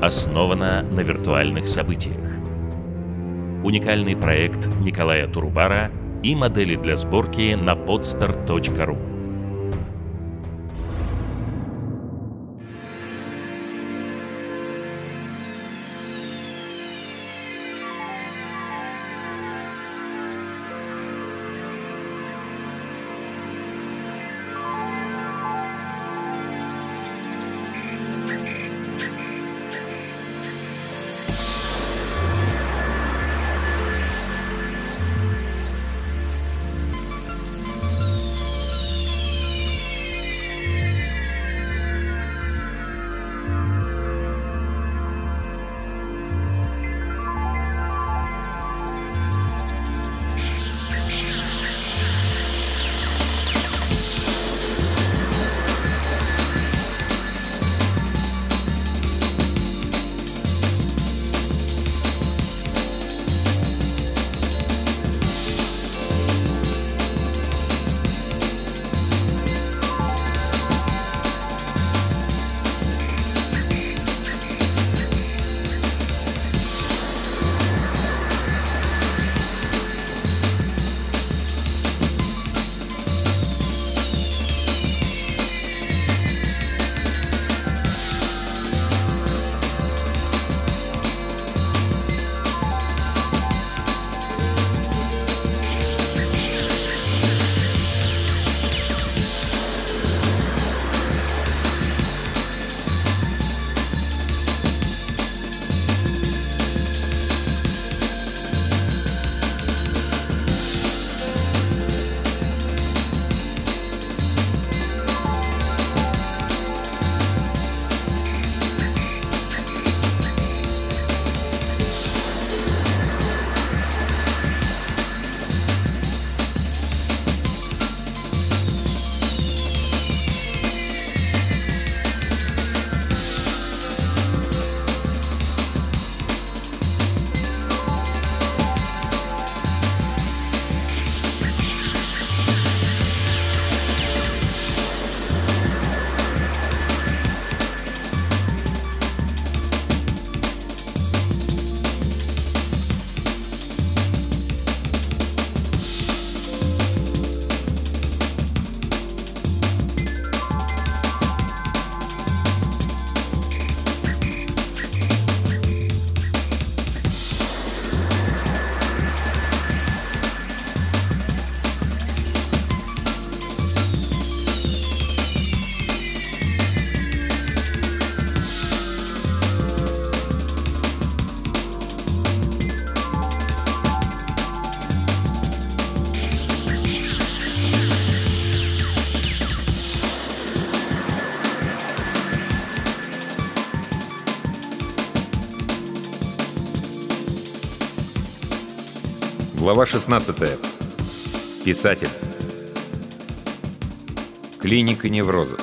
основана на виртуальных событиях. Уникальный проект Николая Турубара и модели для сборки на podstar.ru Глава 16. Писатель. Клиника неврозов.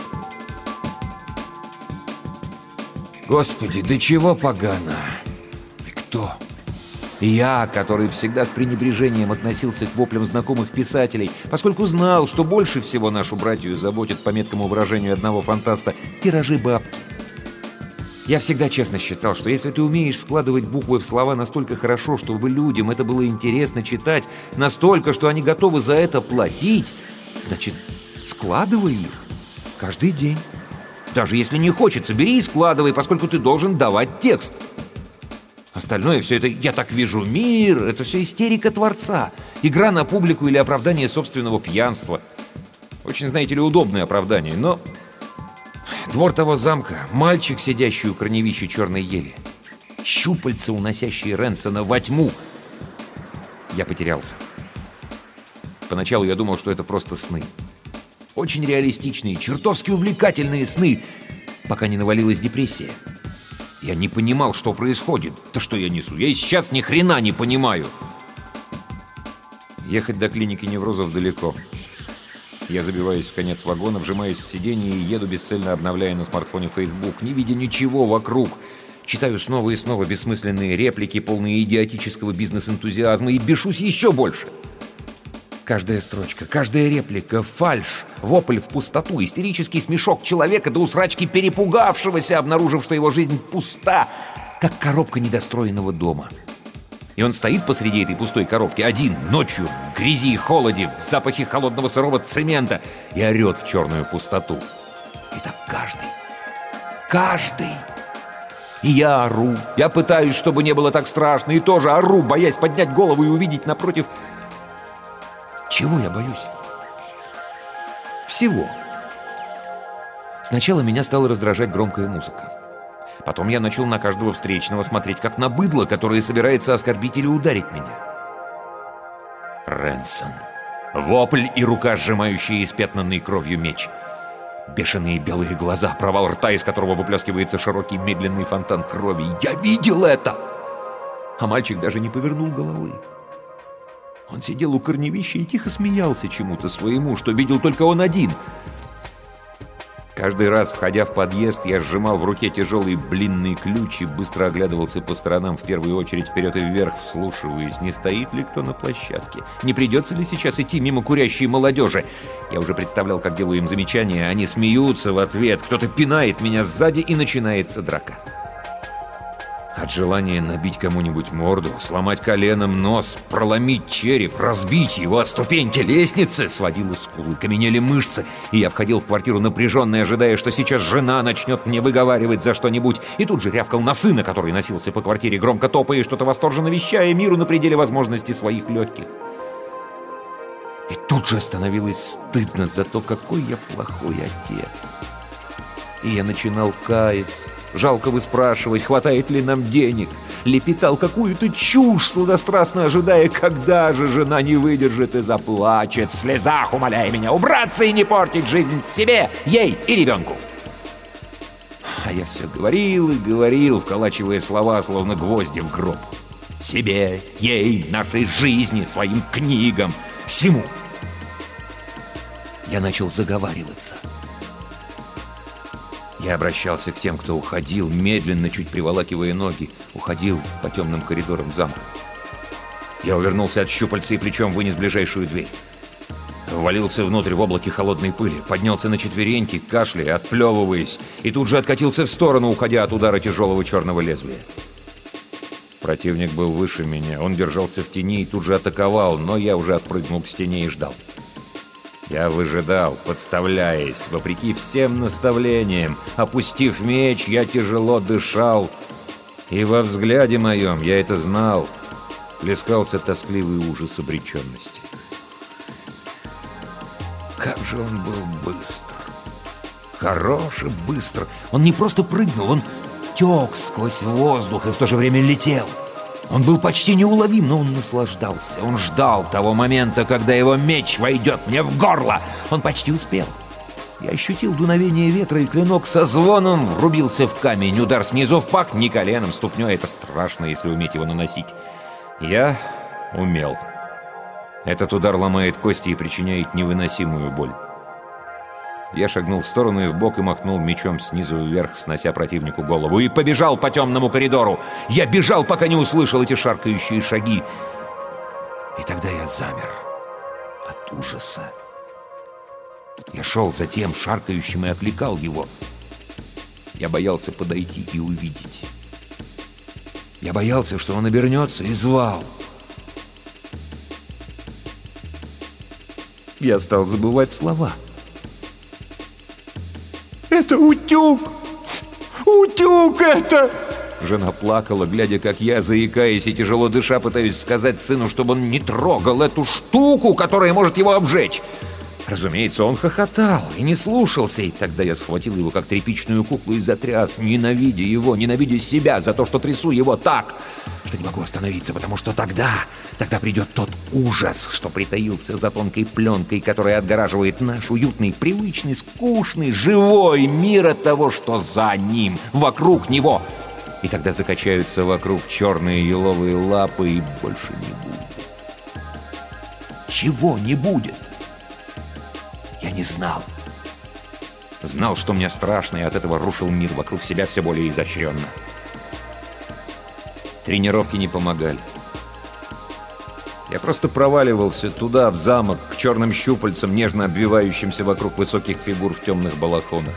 Господи, да чего погано? И кто? Я, который всегда с пренебрежением относился к воплям знакомых писателей, поскольку знал, что больше всего нашу братью заботит, по меткому выражению одного фантаста, тиражи бабки. Я всегда честно считал, что если ты умеешь складывать буквы в слова настолько хорошо, чтобы людям это было интересно читать, настолько, что они готовы за это платить, значит, складывай их каждый день. Даже если не хочется, бери и складывай, поскольку ты должен давать текст. Остальное все это «я так вижу мир» — это все истерика Творца, игра на публику или оправдание собственного пьянства. Очень, знаете ли, удобное оправдание, но Двор того замка, мальчик, сидящий у корневища черной ели. Щупальца, уносящие Ренсона во тьму. Я потерялся. Поначалу я думал, что это просто сны. Очень реалистичные, чертовски увлекательные сны, пока не навалилась депрессия. Я не понимал, что происходит. Да что я несу? Я и сейчас ни хрена не понимаю. Ехать до клиники неврозов далеко. Я забиваюсь в конец вагона, вжимаюсь в сиденье и еду бесцельно обновляя на смартфоне Facebook, не видя ничего вокруг. Читаю снова и снова бессмысленные реплики, полные идиотического бизнес-энтузиазма, и бешусь еще больше. Каждая строчка, каждая реплика, фальш, вопль в пустоту, истерический смешок человека до усрачки перепугавшегося, обнаружив, что его жизнь пуста, как коробка недостроенного дома. И он стоит посреди этой пустой коробки один, ночью, в грязи и холоде, в запахе холодного сырого цемента и орет в черную пустоту. И так каждый, каждый. И я ору, я пытаюсь, чтобы не было так страшно, и тоже ору, боясь поднять голову и увидеть напротив чего я боюсь? Всего. Сначала меня стала раздражать громкая музыка. Потом я начал на каждого встречного смотреть как на быдло, которое собирается оскорбить или ударить меня. Рэнсон. Вопль и рука, сжимающая испятнанный кровью меч. Бешеные белые глаза, провал рта, из которого выплескивается широкий медленный фонтан крови. Я видел это! А мальчик даже не повернул головы. Он сидел у корневища и тихо смеялся чему-то своему, что видел только он один. Каждый раз, входя в подъезд, я сжимал в руке тяжелый блинный ключ и быстро оглядывался по сторонам, в первую очередь вперед и вверх, вслушиваясь, не стоит ли кто на площадке. Не придется ли сейчас идти мимо курящей молодежи? Я уже представлял, как делаю им замечания, они смеются в ответ, кто-то пинает меня сзади и начинается драка. От желания набить кому-нибудь морду, сломать коленом нос, проломить череп, разбить его о ступеньки лестницы, сводило скулы, каменели мышцы, и я входил в квартиру напряженный, ожидая, что сейчас жена начнет мне выговаривать за что-нибудь, и тут же рявкал на сына, который носился по квартире, громко топая и что-то восторженно вещая миру на пределе возможностей своих легких. И тут же становилось стыдно за то, какой я плохой отец. И я начинал каяться, Жалко выспрашивать, хватает ли нам денег. Лепетал какую-то чушь, сладострастно ожидая, когда же жена не выдержит и заплачет, в слезах умоляя меня убраться и не портить жизнь себе, ей и ребенку. А я все говорил и говорил, вколачивая слова, словно гвозди в гроб. Себе, ей, нашей жизни, своим книгам, всему. Я начал заговариваться. Я обращался к тем, кто уходил, медленно, чуть приволакивая ноги, уходил по темным коридорам замка. Я увернулся от щупальца и плечом вынес ближайшую дверь. Ввалился внутрь в облаке холодной пыли, поднялся на четвереньки, кашляя, отплевываясь, и тут же откатился в сторону, уходя от удара тяжелого черного лезвия. Противник был выше меня, он держался в тени и тут же атаковал, но я уже отпрыгнул к стене и ждал. Я выжидал, подставляясь, вопреки всем наставлениям. Опустив меч, я тяжело дышал. И во взгляде моем, я это знал, плескался тоскливый ужас обреченности. Как же он был быстр! Хорош и быстр! Он не просто прыгнул, он тек сквозь воздух и в то же время летел. Он был почти неуловим, но он наслаждался. Он ждал того момента, когда его меч войдет мне в горло. Он почти успел. Я ощутил дуновение ветра, и клинок со звоном врубился в камень. Удар снизу в пах, не коленом, ступней. Это страшно, если уметь его наносить. Я умел. Этот удар ломает кости и причиняет невыносимую боль. Я шагнул в сторону и в бок и махнул мечом снизу вверх, снося противнику голову, и побежал по темному коридору. Я бежал, пока не услышал эти шаркающие шаги. И тогда я замер от ужаса. Я шел за тем шаркающим и окликал его. Я боялся подойти и увидеть. Я боялся, что он обернется и звал. Я стал забывать слова — это утюг! Утюг это!» Жена плакала, глядя, как я, заикаясь и тяжело дыша, пытаюсь сказать сыну, чтобы он не трогал эту штуку, которая может его обжечь. Разумеется, он хохотал и не слушался, и тогда я схватил его как тряпичную куклу и затряс, ненавидя его, ненавидя себя за то, что трясу его так, что не могу остановиться, потому что тогда, тогда придет тот ужас, что притаился за тонкой пленкой, которая отгораживает наш уютный, привычный, скучный, живой мир от того, что за ним, вокруг него. И тогда закачаются вокруг черные еловые лапы, и больше не будет. Чего не будет? Я не знал. Знал, что мне страшно, и от этого рушил мир вокруг себя все более изощренно. Тренировки не помогали. Я просто проваливался туда, в замок, к черным щупальцам, нежно обвивающимся вокруг высоких фигур в темных балахонах.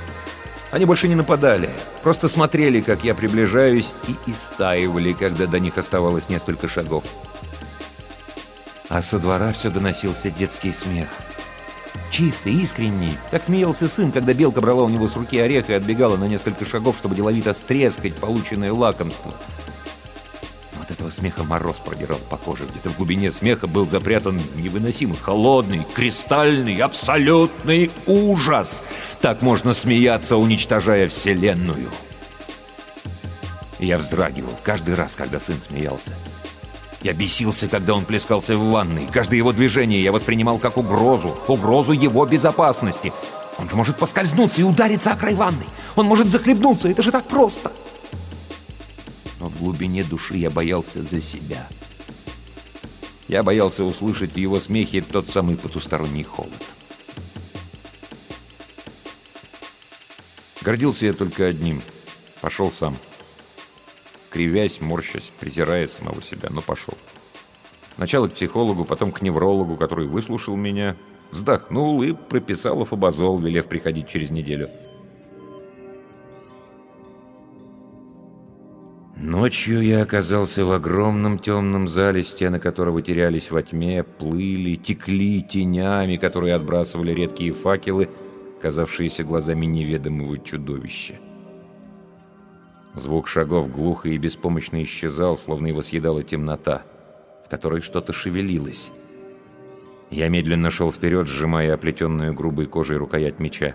Они больше не нападали, просто смотрели, как я приближаюсь, и истаивали, когда до них оставалось несколько шагов. А со двора все доносился детский смех. Чистый, искренний. Так смеялся сын, когда белка брала у него с руки орех и отбегала на несколько шагов, чтобы деловито стрескать полученное лакомство. От этого смеха мороз продирал по коже. Где-то в глубине смеха был запрятан невыносимый, холодный, кристальный, абсолютный ужас. Так можно смеяться, уничтожая Вселенную. Я вздрагивал каждый раз, когда сын смеялся. Я бесился, когда он плескался в ванной. Каждое его движение я воспринимал как угрозу. Угрозу его безопасности. Он же может поскользнуться и удариться о край ванной. Он может захлебнуться. Это же так просто. Но в глубине души я боялся за себя. Я боялся услышать в его смехе тот самый потусторонний холод. Гордился я только одним. Пошел сам. Кривясь, морщась, презирая самого себя, но пошел. Сначала к психологу, потом к неврологу, который выслушал меня, вздохнул и прописал афобазол, велев приходить через неделю. Ночью я оказался в огромном темном зале, стены которого терялись во тьме, плыли, текли тенями, которые отбрасывали редкие факелы, казавшиеся глазами неведомого чудовища. Звук шагов глухо и беспомощно исчезал, словно его съедала темнота, в которой что-то шевелилось. Я медленно шел вперед, сжимая оплетенную грубой кожей рукоять меча.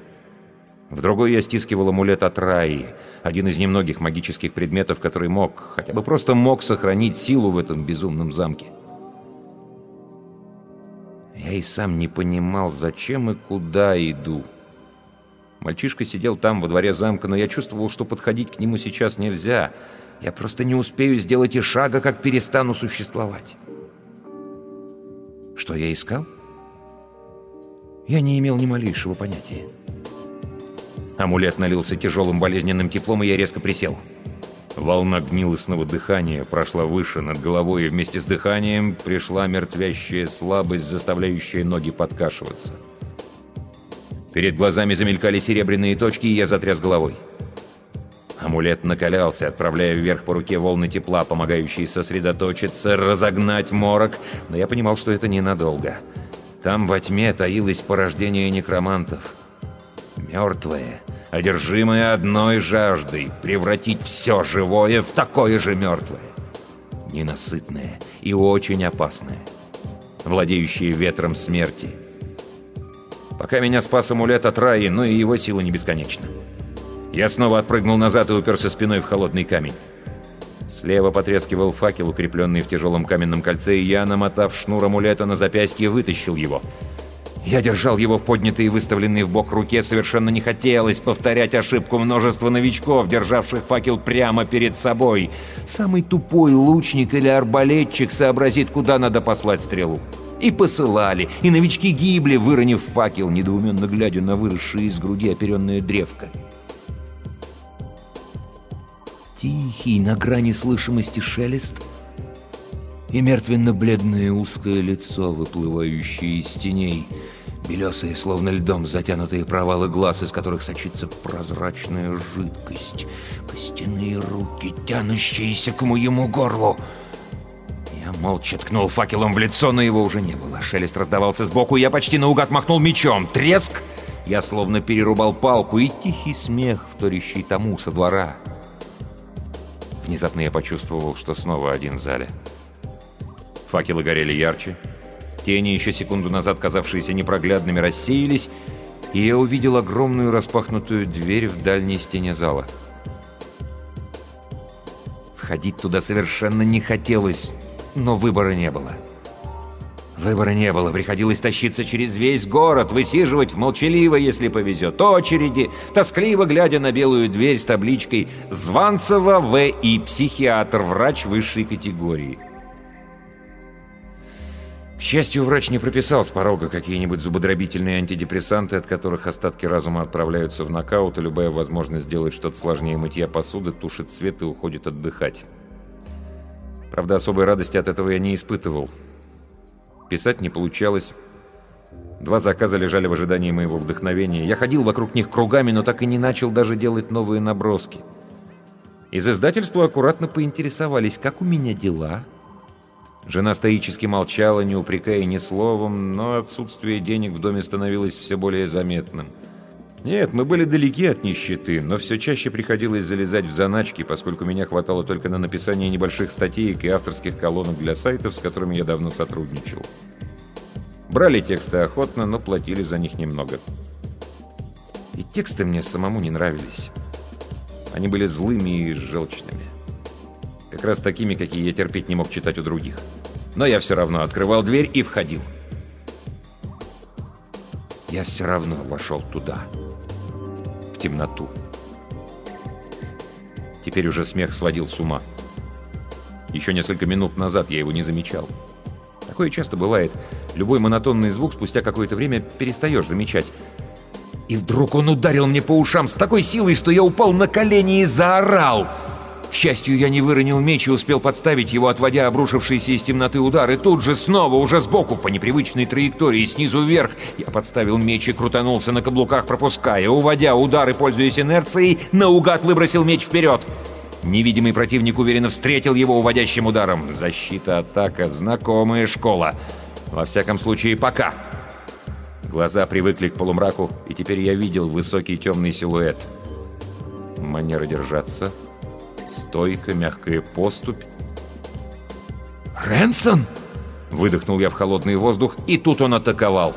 В другой я стискивал амулет от Раи, один из немногих магических предметов, который мог, хотя бы просто мог сохранить силу в этом безумном замке. Я и сам не понимал, зачем и куда иду. Мальчишка сидел там, во дворе замка, но я чувствовал, что подходить к нему сейчас нельзя. Я просто не успею сделать и шага, как перестану существовать. Что я искал? Я не имел ни малейшего понятия. Амулет налился тяжелым болезненным теплом, и я резко присел. Волна гнилостного дыхания прошла выше над головой, и вместе с дыханием пришла мертвящая слабость, заставляющая ноги подкашиваться. Перед глазами замелькали серебряные точки, и я затряс головой. Амулет накалялся, отправляя вверх по руке волны тепла, помогающие сосредоточиться, разогнать морок, но я понимал, что это ненадолго. Там во тьме таилось порождение некромантов. Мертвое, одержимое одной жаждой — превратить все живое в такое же мертвое. Ненасытное и очень опасное, владеющее ветром смерти — Пока меня спас амулет от Раи, но и его сила не бесконечна. Я снова отпрыгнул назад и уперся спиной в холодный камень. Слева потрескивал факел, укрепленный в тяжелом каменном кольце, и я, намотав шнур амулета на запястье, вытащил его. Я держал его в поднятой и выставленной в бок руке, совершенно не хотелось повторять ошибку множества новичков, державших факел прямо перед собой. Самый тупой лучник или арбалетчик сообразит, куда надо послать стрелу. И посылали, и новички гибли, выронив факел, недоуменно глядя на выросшее из груди оперенное древко. Тихий, на грани слышимости шелест и мертвенно-бледное узкое лицо, выплывающее из теней, белесые, словно льдом затянутые провалы глаз, из которых сочится прозрачная жидкость, костяные руки, тянущиеся к моему горлу — я молча ткнул факелом в лицо, но его уже не было. Шелест раздавался сбоку, и я почти наугад махнул мечом. Треск! Я словно перерубал палку, и тихий смех, вторящий тому со двора. Внезапно я почувствовал, что снова один в зале. Факелы горели ярче. Тени, еще секунду назад казавшиеся непроглядными, рассеялись, и я увидел огромную распахнутую дверь в дальней стене зала. Входить туда совершенно не хотелось, но выбора не было. Выбора не было, приходилось тащиться через весь город, высиживать в молчаливо, если повезет, очереди, тоскливо глядя на белую дверь с табличкой «Званцева В.И. Психиатр, врач высшей категории». К счастью, врач не прописал с порога какие-нибудь зубодробительные антидепрессанты, от которых остатки разума отправляются в нокаут, и любая возможность сделать что-то сложнее мытья посуды тушит свет и уходит отдыхать. Правда, особой радости от этого я не испытывал. Писать не получалось. Два заказа лежали в ожидании моего вдохновения. Я ходил вокруг них кругами, но так и не начал даже делать новые наброски. Из издательства аккуратно поинтересовались, как у меня дела. Жена стоически молчала, не упрекая ни словом, но отсутствие денег в доме становилось все более заметным. Нет, мы были далеки от нищеты, но все чаще приходилось залезать в заначки, поскольку меня хватало только на написание небольших статей и авторских колонок для сайтов, с которыми я давно сотрудничал. Брали тексты охотно, но платили за них немного. И тексты мне самому не нравились. Они были злыми и желчными. Как раз такими, какие я терпеть не мог читать у других. Но я все равно открывал дверь и входил. Я все равно вошел туда. В темноту. Теперь уже смех сводил с ума. Еще несколько минут назад я его не замечал. Такое часто бывает. Любой монотонный звук спустя какое-то время перестаешь замечать. И вдруг он ударил мне по ушам с такой силой, что я упал на колени и заорал. К счастью, я не выронил меч и успел подставить его, отводя обрушившийся из темноты удар. И тут же снова, уже сбоку, по непривычной траектории, снизу вверх, я подставил меч и крутанулся на каблуках, пропуская. Уводя удары, пользуясь инерцией, наугад выбросил меч вперед. Невидимый противник уверенно встретил его уводящим ударом. Защита, атака, знакомая школа. Во всяком случае, пока. Глаза привыкли к полумраку, и теперь я видел высокий темный силуэт. Манера держаться. Стойка, мягкая поступь. «Рэнсон!» Выдохнул я в холодный воздух, и тут он атаковал.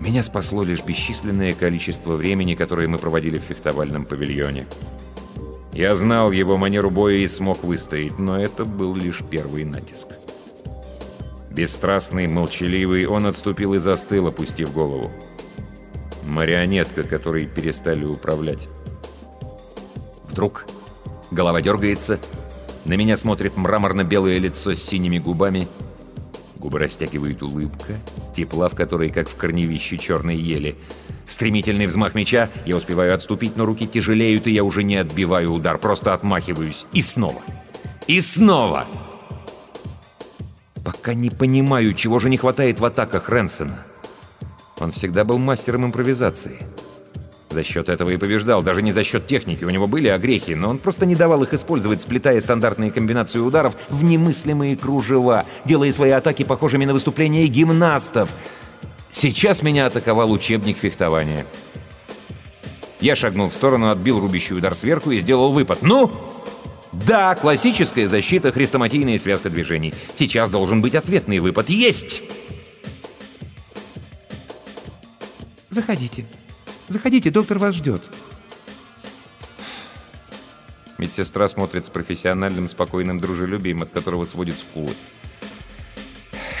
Меня спасло лишь бесчисленное количество времени, которое мы проводили в фехтовальном павильоне. Я знал его манеру боя и смог выстоять, но это был лишь первый натиск. Бесстрастный, молчаливый, он отступил и застыл, опустив голову. Марионетка, которой перестали управлять. Вдруг голова дергается, на меня смотрит мраморно-белое лицо с синими губами, губы растягивает улыбка, тепла в которой, как в корневище черной ели — Стремительный взмах меча, я успеваю отступить, но руки тяжелеют, и я уже не отбиваю удар, просто отмахиваюсь. И снова. И снова. Пока не понимаю, чего же не хватает в атаках Ренсона. Он всегда был мастером импровизации. За счет этого и побеждал, даже не за счет техники. У него были огрехи, но он просто не давал их использовать, сплетая стандартные комбинации ударов в немыслимые кружева, делая свои атаки похожими на выступления гимнастов — Сейчас меня атаковал учебник фехтования. Я шагнул в сторону, отбил рубящий удар сверху и сделал выпад. «Ну!» «Да, классическая защита, хрестоматийная связка движений. Сейчас должен быть ответный выпад. Есть!» «Заходите. Заходите, доктор вас ждет». Медсестра смотрит с профессиональным, спокойным дружелюбием, от которого сводит скулы.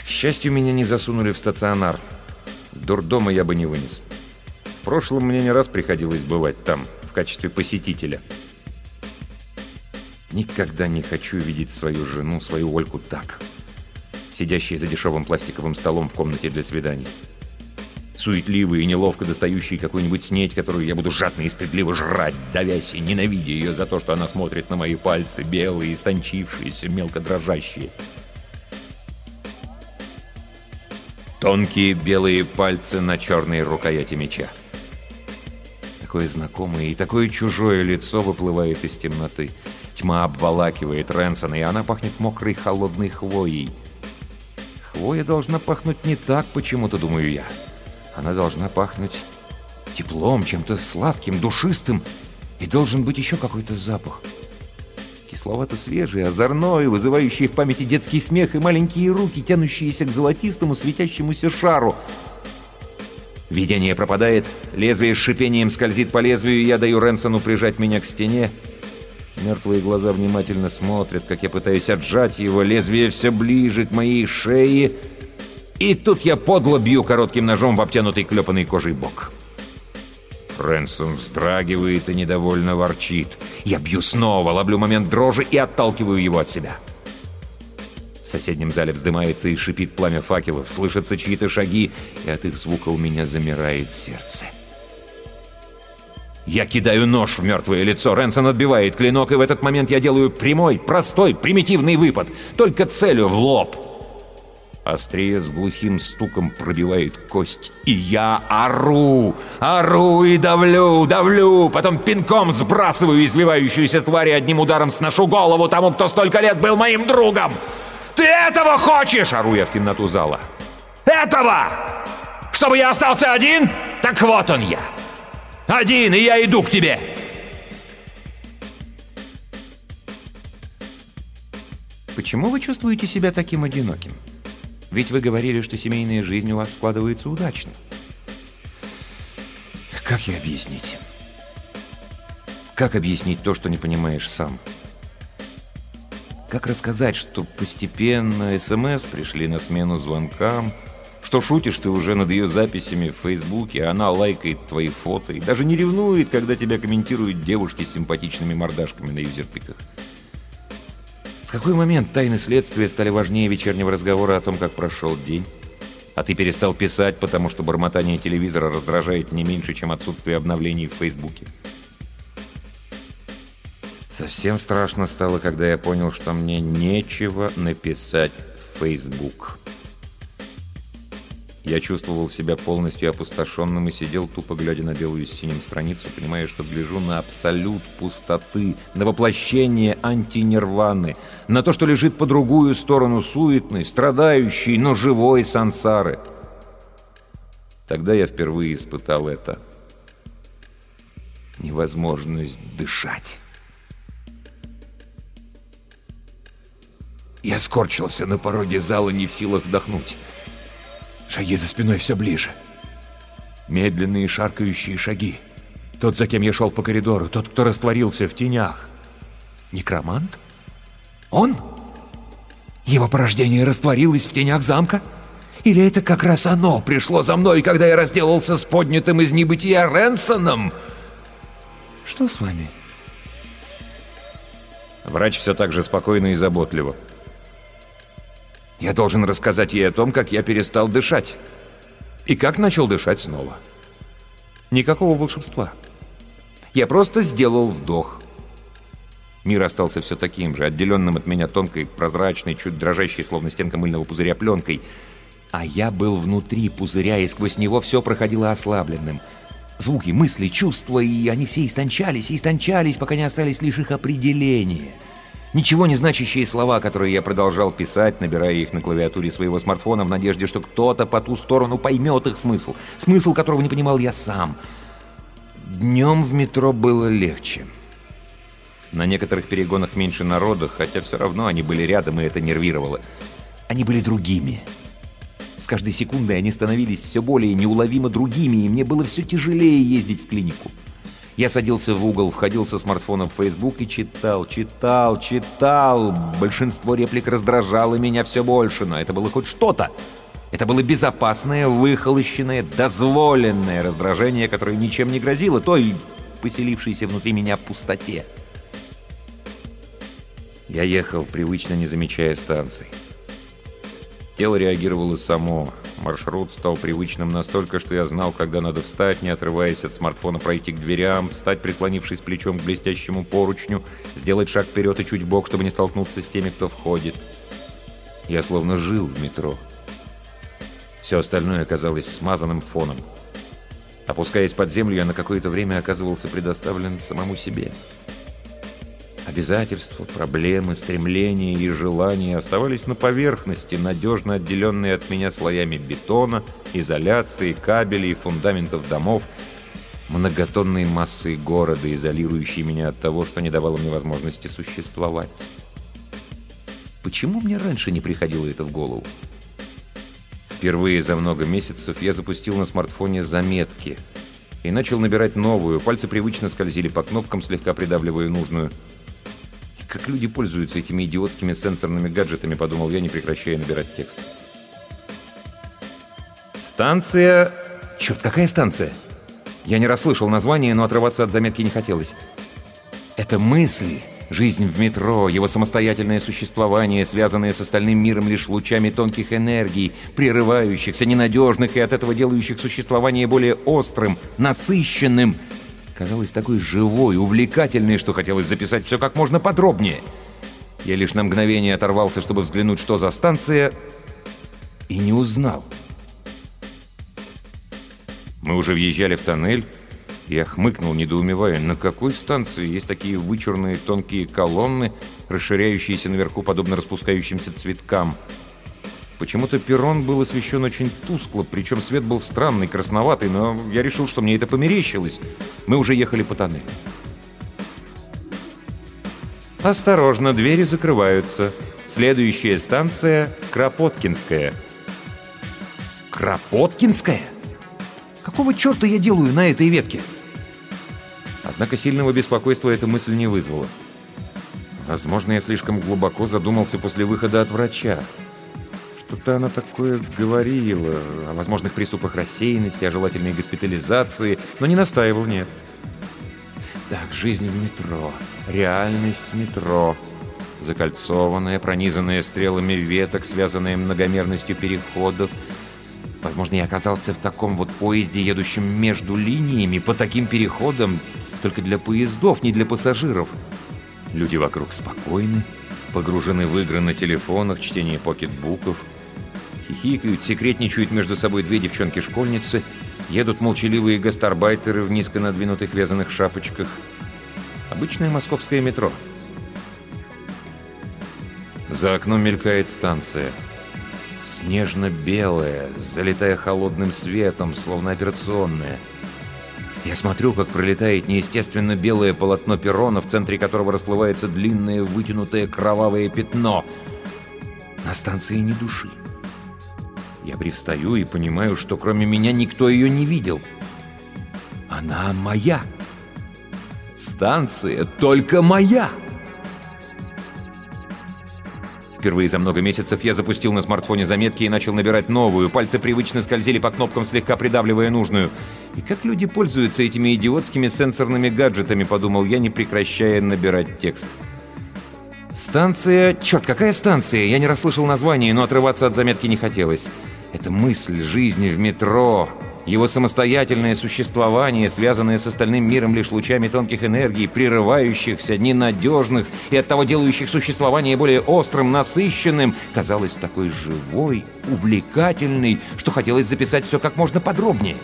К счастью, меня не засунули в стационар. Дурдома я бы не вынес. В прошлом мне не раз приходилось бывать там, в качестве посетителя. Никогда не хочу видеть свою жену, свою Ольку так. Сидящей за дешевым пластиковым столом в комнате для свиданий. Суетливый и неловко достающий какую-нибудь снеть, которую я буду жадно и стыдливо жрать, давясь и ненавидя ее за то, что она смотрит на мои пальцы, белые, истончившиеся, мелко дрожащие. Тонкие белые пальцы на черной рукояти меча. Такое знакомое и такое чужое лицо выплывает из темноты. Тьма обволакивает Рэнсона, и она пахнет мокрой холодной хвоей. Хвоя должна пахнуть не так, почему-то думаю я. Она должна пахнуть теплом, чем-то сладким, душистым. И должен быть еще какой-то запах. Кисловато свежий, озорной, вызывающий в памяти детский смех и маленькие руки, тянущиеся к золотистому светящемуся шару. Видение пропадает, лезвие с шипением скользит по лезвию, и я даю Ренсону прижать меня к стене. Мертвые глаза внимательно смотрят, как я пытаюсь отжать его, лезвие все ближе к моей шее. И тут я подло бью коротким ножом в обтянутый клепанной кожей бок. Рэнсом вздрагивает и недовольно ворчит. Я бью снова, ловлю момент дрожи и отталкиваю его от себя. В соседнем зале вздымается и шипит пламя факелов, слышатся чьи-то шаги, и от их звука у меня замирает сердце. Я кидаю нож в мертвое лицо, Рэнсон отбивает клинок, и в этот момент я делаю прямой, простой, примитивный выпад, только целю в лоб. Острее с глухим стуком пробивает кость. И я ору, ору и давлю, давлю. Потом пинком сбрасываю извивающуюся тварь и одним ударом сношу голову тому, кто столько лет был моим другом. «Ты этого хочешь?» — ору я в темноту зала. «Этого! Чтобы я остался один? Так вот он я! Один, и я иду к тебе!» Почему вы чувствуете себя таким одиноким? Ведь вы говорили, что семейная жизнь у вас складывается удачно. Как я объяснить? Как объяснить то, что не понимаешь сам? Как рассказать, что постепенно СМС пришли на смену звонкам, что шутишь ты уже над ее записями в Фейсбуке, а она лайкает твои фото и даже не ревнует, когда тебя комментируют девушки с симпатичными мордашками на юзерпиках. Какой момент тайны следствия стали важнее вечернего разговора о том, как прошел день? А ты перестал писать, потому что бормотание телевизора раздражает не меньше, чем отсутствие обновлений в Фейсбуке. Совсем страшно стало, когда я понял, что мне нечего написать в Facebook. Я чувствовал себя полностью опустошенным и сидел, тупо глядя на белую с синим страницу, понимая, что гляжу на абсолют пустоты, на воплощение антинирваны, на то, что лежит по другую сторону суетной, страдающей, но живой сансары. Тогда я впервые испытал это. Невозможность дышать. Я скорчился на пороге зала, не в силах вдохнуть. Шаги за спиной все ближе. Медленные шаркающие шаги. Тот, за кем я шел по коридору, тот, кто растворился в тенях. Некромант? Он? Его порождение растворилось в тенях замка? Или это как раз оно пришло за мной, когда я разделался с поднятым из небытия Ренсоном? Что с вами? Врач все так же спокойно и заботливо. Я должен рассказать ей о том, как я перестал дышать. И как начал дышать снова. Никакого волшебства. Я просто сделал вдох. Мир остался все таким же, отделенным от меня тонкой, прозрачной, чуть дрожащей, словно стенка мыльного пузыря, пленкой. А я был внутри пузыря, и сквозь него все проходило ослабленным. Звуки, мысли, чувства, и они все истончались и истончались, пока не остались лишь их определения — Ничего не значащие слова, которые я продолжал писать, набирая их на клавиатуре своего смартфона в надежде, что кто-то по ту сторону поймет их смысл. Смысл которого не понимал я сам. Днем в метро было легче. На некоторых перегонах меньше народа, хотя все равно они были рядом, и это нервировало. Они были другими. С каждой секундой они становились все более неуловимо другими, и мне было все тяжелее ездить в клинику. Я садился в угол, входил со смартфона в Facebook и читал, читал, читал. Большинство реплик раздражало меня все больше, но это было хоть что-то. Это было безопасное, выхолощенное, дозволенное раздражение, которое ничем не грозило той поселившейся внутри меня пустоте. Я ехал, привычно не замечая станций. Тело реагировало само. Маршрут стал привычным настолько, что я знал, когда надо встать, не отрываясь от смартфона, пройти к дверям, встать, прислонившись плечом к блестящему поручню, сделать шаг вперед и чуть в бок, чтобы не столкнуться с теми, кто входит. Я словно жил в метро. Все остальное оказалось смазанным фоном. Опускаясь под землю, я на какое-то время оказывался предоставлен самому себе. Обязательства, проблемы, стремления и желания оставались на поверхности, надежно отделенные от меня слоями бетона, изоляции, кабелей и фундаментов домов, многотонной массой города, изолирующей меня от того, что не давало мне возможности существовать. Почему мне раньше не приходило это в голову? Впервые за много месяцев я запустил на смартфоне заметки и начал набирать новую. Пальцы привычно скользили по кнопкам, слегка придавливая нужную – как люди пользуются этими идиотскими сенсорными гаджетами, подумал я, не прекращая набирать текст. Станция... Черт, какая станция? Я не расслышал название, но отрываться от заметки не хотелось. Это мысли, жизнь в метро, его самостоятельное существование, связанное с остальным миром лишь лучами тонких энергий, прерывающихся, ненадежных и от этого делающих существование более острым, насыщенным, казалась такой живой, увлекательной, что хотелось записать все как можно подробнее. Я лишь на мгновение оторвался, чтобы взглянуть, что за станция, и не узнал. Мы уже въезжали в тоннель, я хмыкнул, недоумевая, на какой станции есть такие вычурные тонкие колонны, расширяющиеся наверху, подобно распускающимся цветкам. Почему-то перрон был освещен очень тускло, причем свет был странный, красноватый, но я решил, что мне это померещилось. Мы уже ехали по тоннелю. Осторожно, двери закрываются. Следующая станция — Кропоткинская. Кропоткинская? Какого черта я делаю на этой ветке? Однако сильного беспокойства эта мысль не вызвала. Возможно, я слишком глубоко задумался после выхода от врача. Что-то она такое говорила о возможных приступах рассеянности, о желательной госпитализации, но не настаивал, нет. Так, жизнь в метро, реальность метро. Закольцованная, пронизанная стрелами веток, связанная многомерностью переходов. Возможно, я оказался в таком вот поезде, едущем между линиями, по таким переходам, только для поездов, не для пассажиров. Люди вокруг спокойны, погружены в игры на телефонах, чтение покетбуков. Хихикают, секретничают между собой две девчонки-школьницы, едут молчаливые гастарбайтеры в низко надвинутых вязаных шапочках. Обычное московское метро. За окном мелькает станция. Снежно-белая, залитая холодным светом, словно операционная. Я смотрю, как пролетает неестественно белое полотно перрона, в центре которого расплывается длинное вытянутое кровавое пятно. На станции ни души. Я привстаю и понимаю, что кроме меня никто ее не видел. Она моя. Станция только моя. Впервые за много месяцев я запустил на смартфоне заметки и начал набирать новую. Пальцы привычно скользили по кнопкам, слегка придавливая нужную. И как люди пользуются этими идиотскими сенсорными гаджетами, подумал я, не прекращая набирать текст. Станция... Черт, какая станция? Я не расслышал название, но отрываться от заметки не хотелось. Это мысль жизни в метро. Его самостоятельное существование, связанное с остальным миром лишь лучами тонких энергий, прерывающихся, ненадежных и оттого делающих существование более острым, насыщенным, казалось такой живой, увлекательной, что хотелось записать все как можно подробнее.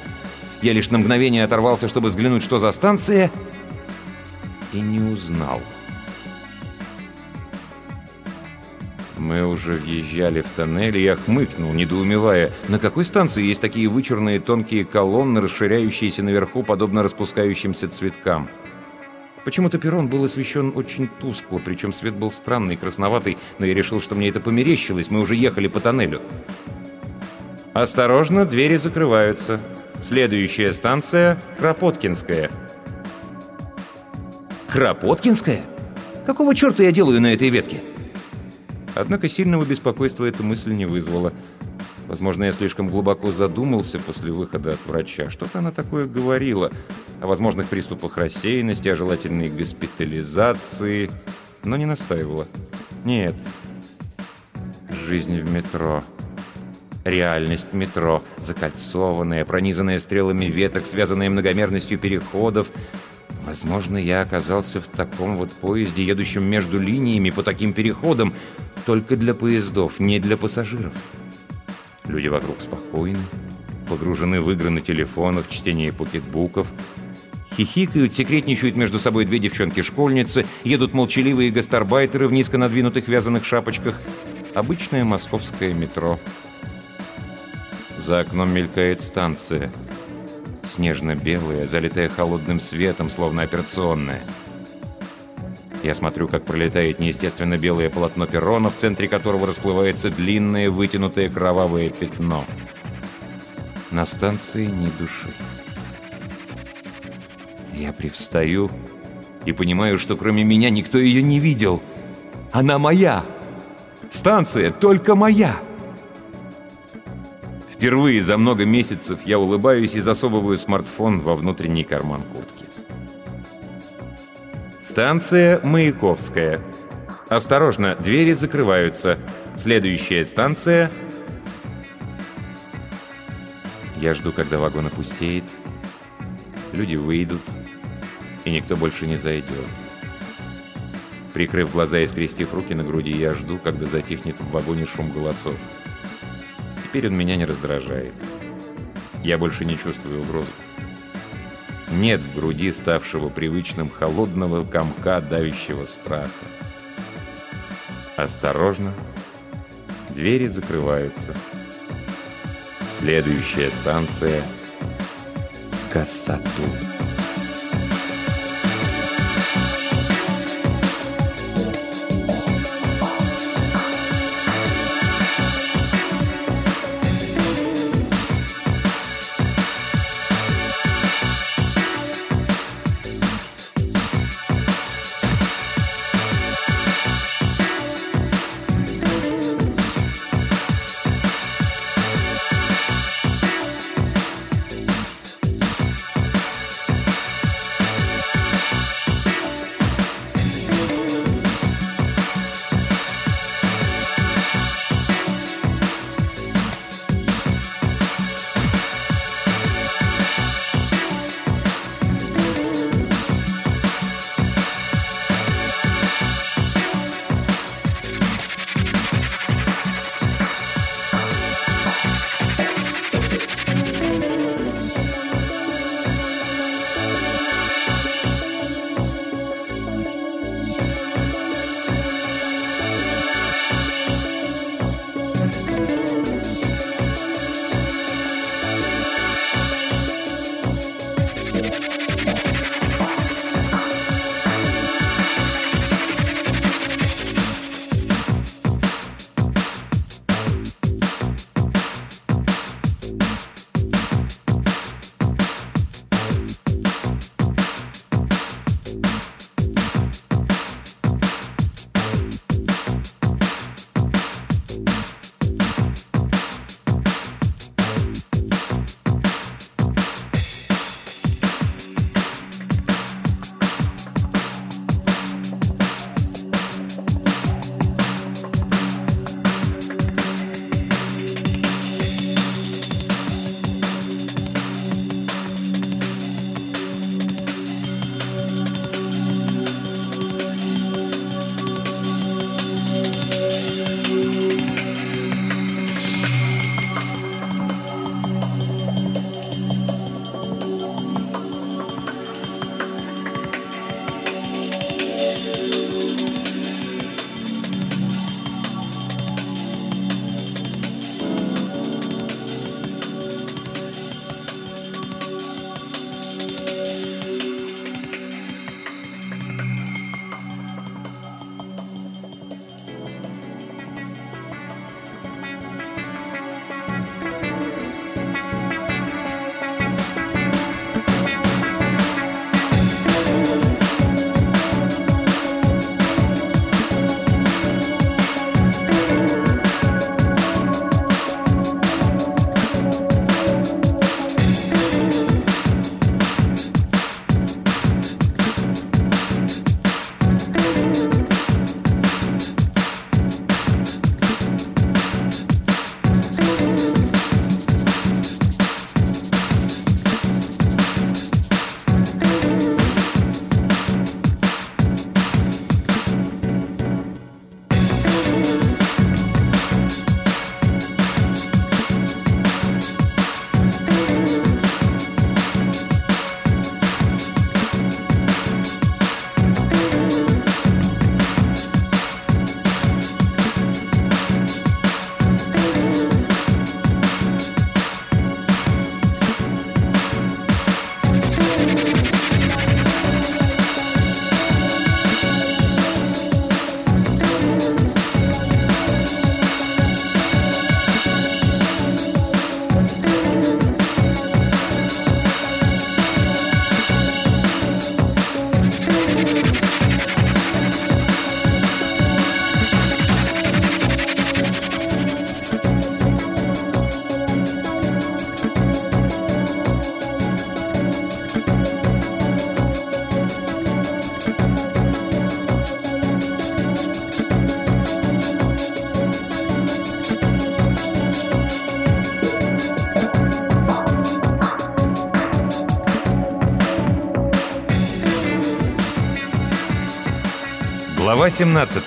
Я лишь на мгновение оторвался, чтобы взглянуть, что за станция, и не узнал. Мы уже въезжали в тоннель, и я хмыкнул, недоумевая, на какой станции есть такие вычурные тонкие колонны, расширяющиеся наверху, подобно распускающимся цветкам. Почему-то перрон был освещен очень тускло, причем свет был странный, красноватый, но я решил, что мне это померещилось, мы уже ехали по тоннелю. «Осторожно, двери закрываются. Следующая станция — Кропоткинская». Кропоткинская? Какого черта я делаю на этой ветке? Однако сильного беспокойства эта мысль не вызвала. Возможно, я слишком глубоко задумался после выхода от врача. Что-то она такое говорила о возможных приступах рассеянности, о желательной госпитализации, но не настаивала. Нет. Жизнь в метро. Реальность метро, закольцованная, пронизанная стрелами веток, связанная многомерностью переходов — Возможно, я оказался в таком вот поезде, едущем между линиями по таким переходам, только для поездов, не для пассажиров. Люди вокруг спокойны, погружены в игры на телефонах, чтение покетбуков, хихикают, секретничают между собой две девчонки-школьницы, едут молчаливые гастарбайтеры в низко надвинутых вязаных шапочках. Обычное московское метро. За окном мелькает станция — снежно-белая, залитая холодным светом, словно операционная. Я смотрю, как пролетает неестественно белое полотно перрона, в центре которого расплывается длинное, вытянутое кровавое пятно. На станции ни души. Я привстаю и понимаю, что кроме меня никто ее не видел. Она моя! Станция только моя! Впервые за много месяцев я улыбаюсь и засовываю смартфон во внутренний карман куртки. Станция Маяковская. Осторожно, двери закрываются. Следующая станция... Я жду, когда вагон опустеет. Люди выйдут, и никто больше не зайдет. Прикрыв глаза и скрестив руки на груди, я жду, когда затихнет в вагоне шум голосов. Теперь он меня не раздражает. Я больше не чувствую угрозы. Нет в груди ставшего привычным холодного комка давящего страха. Осторожно. Двери закрываются. Следующая станция — Кассату. Глава 17.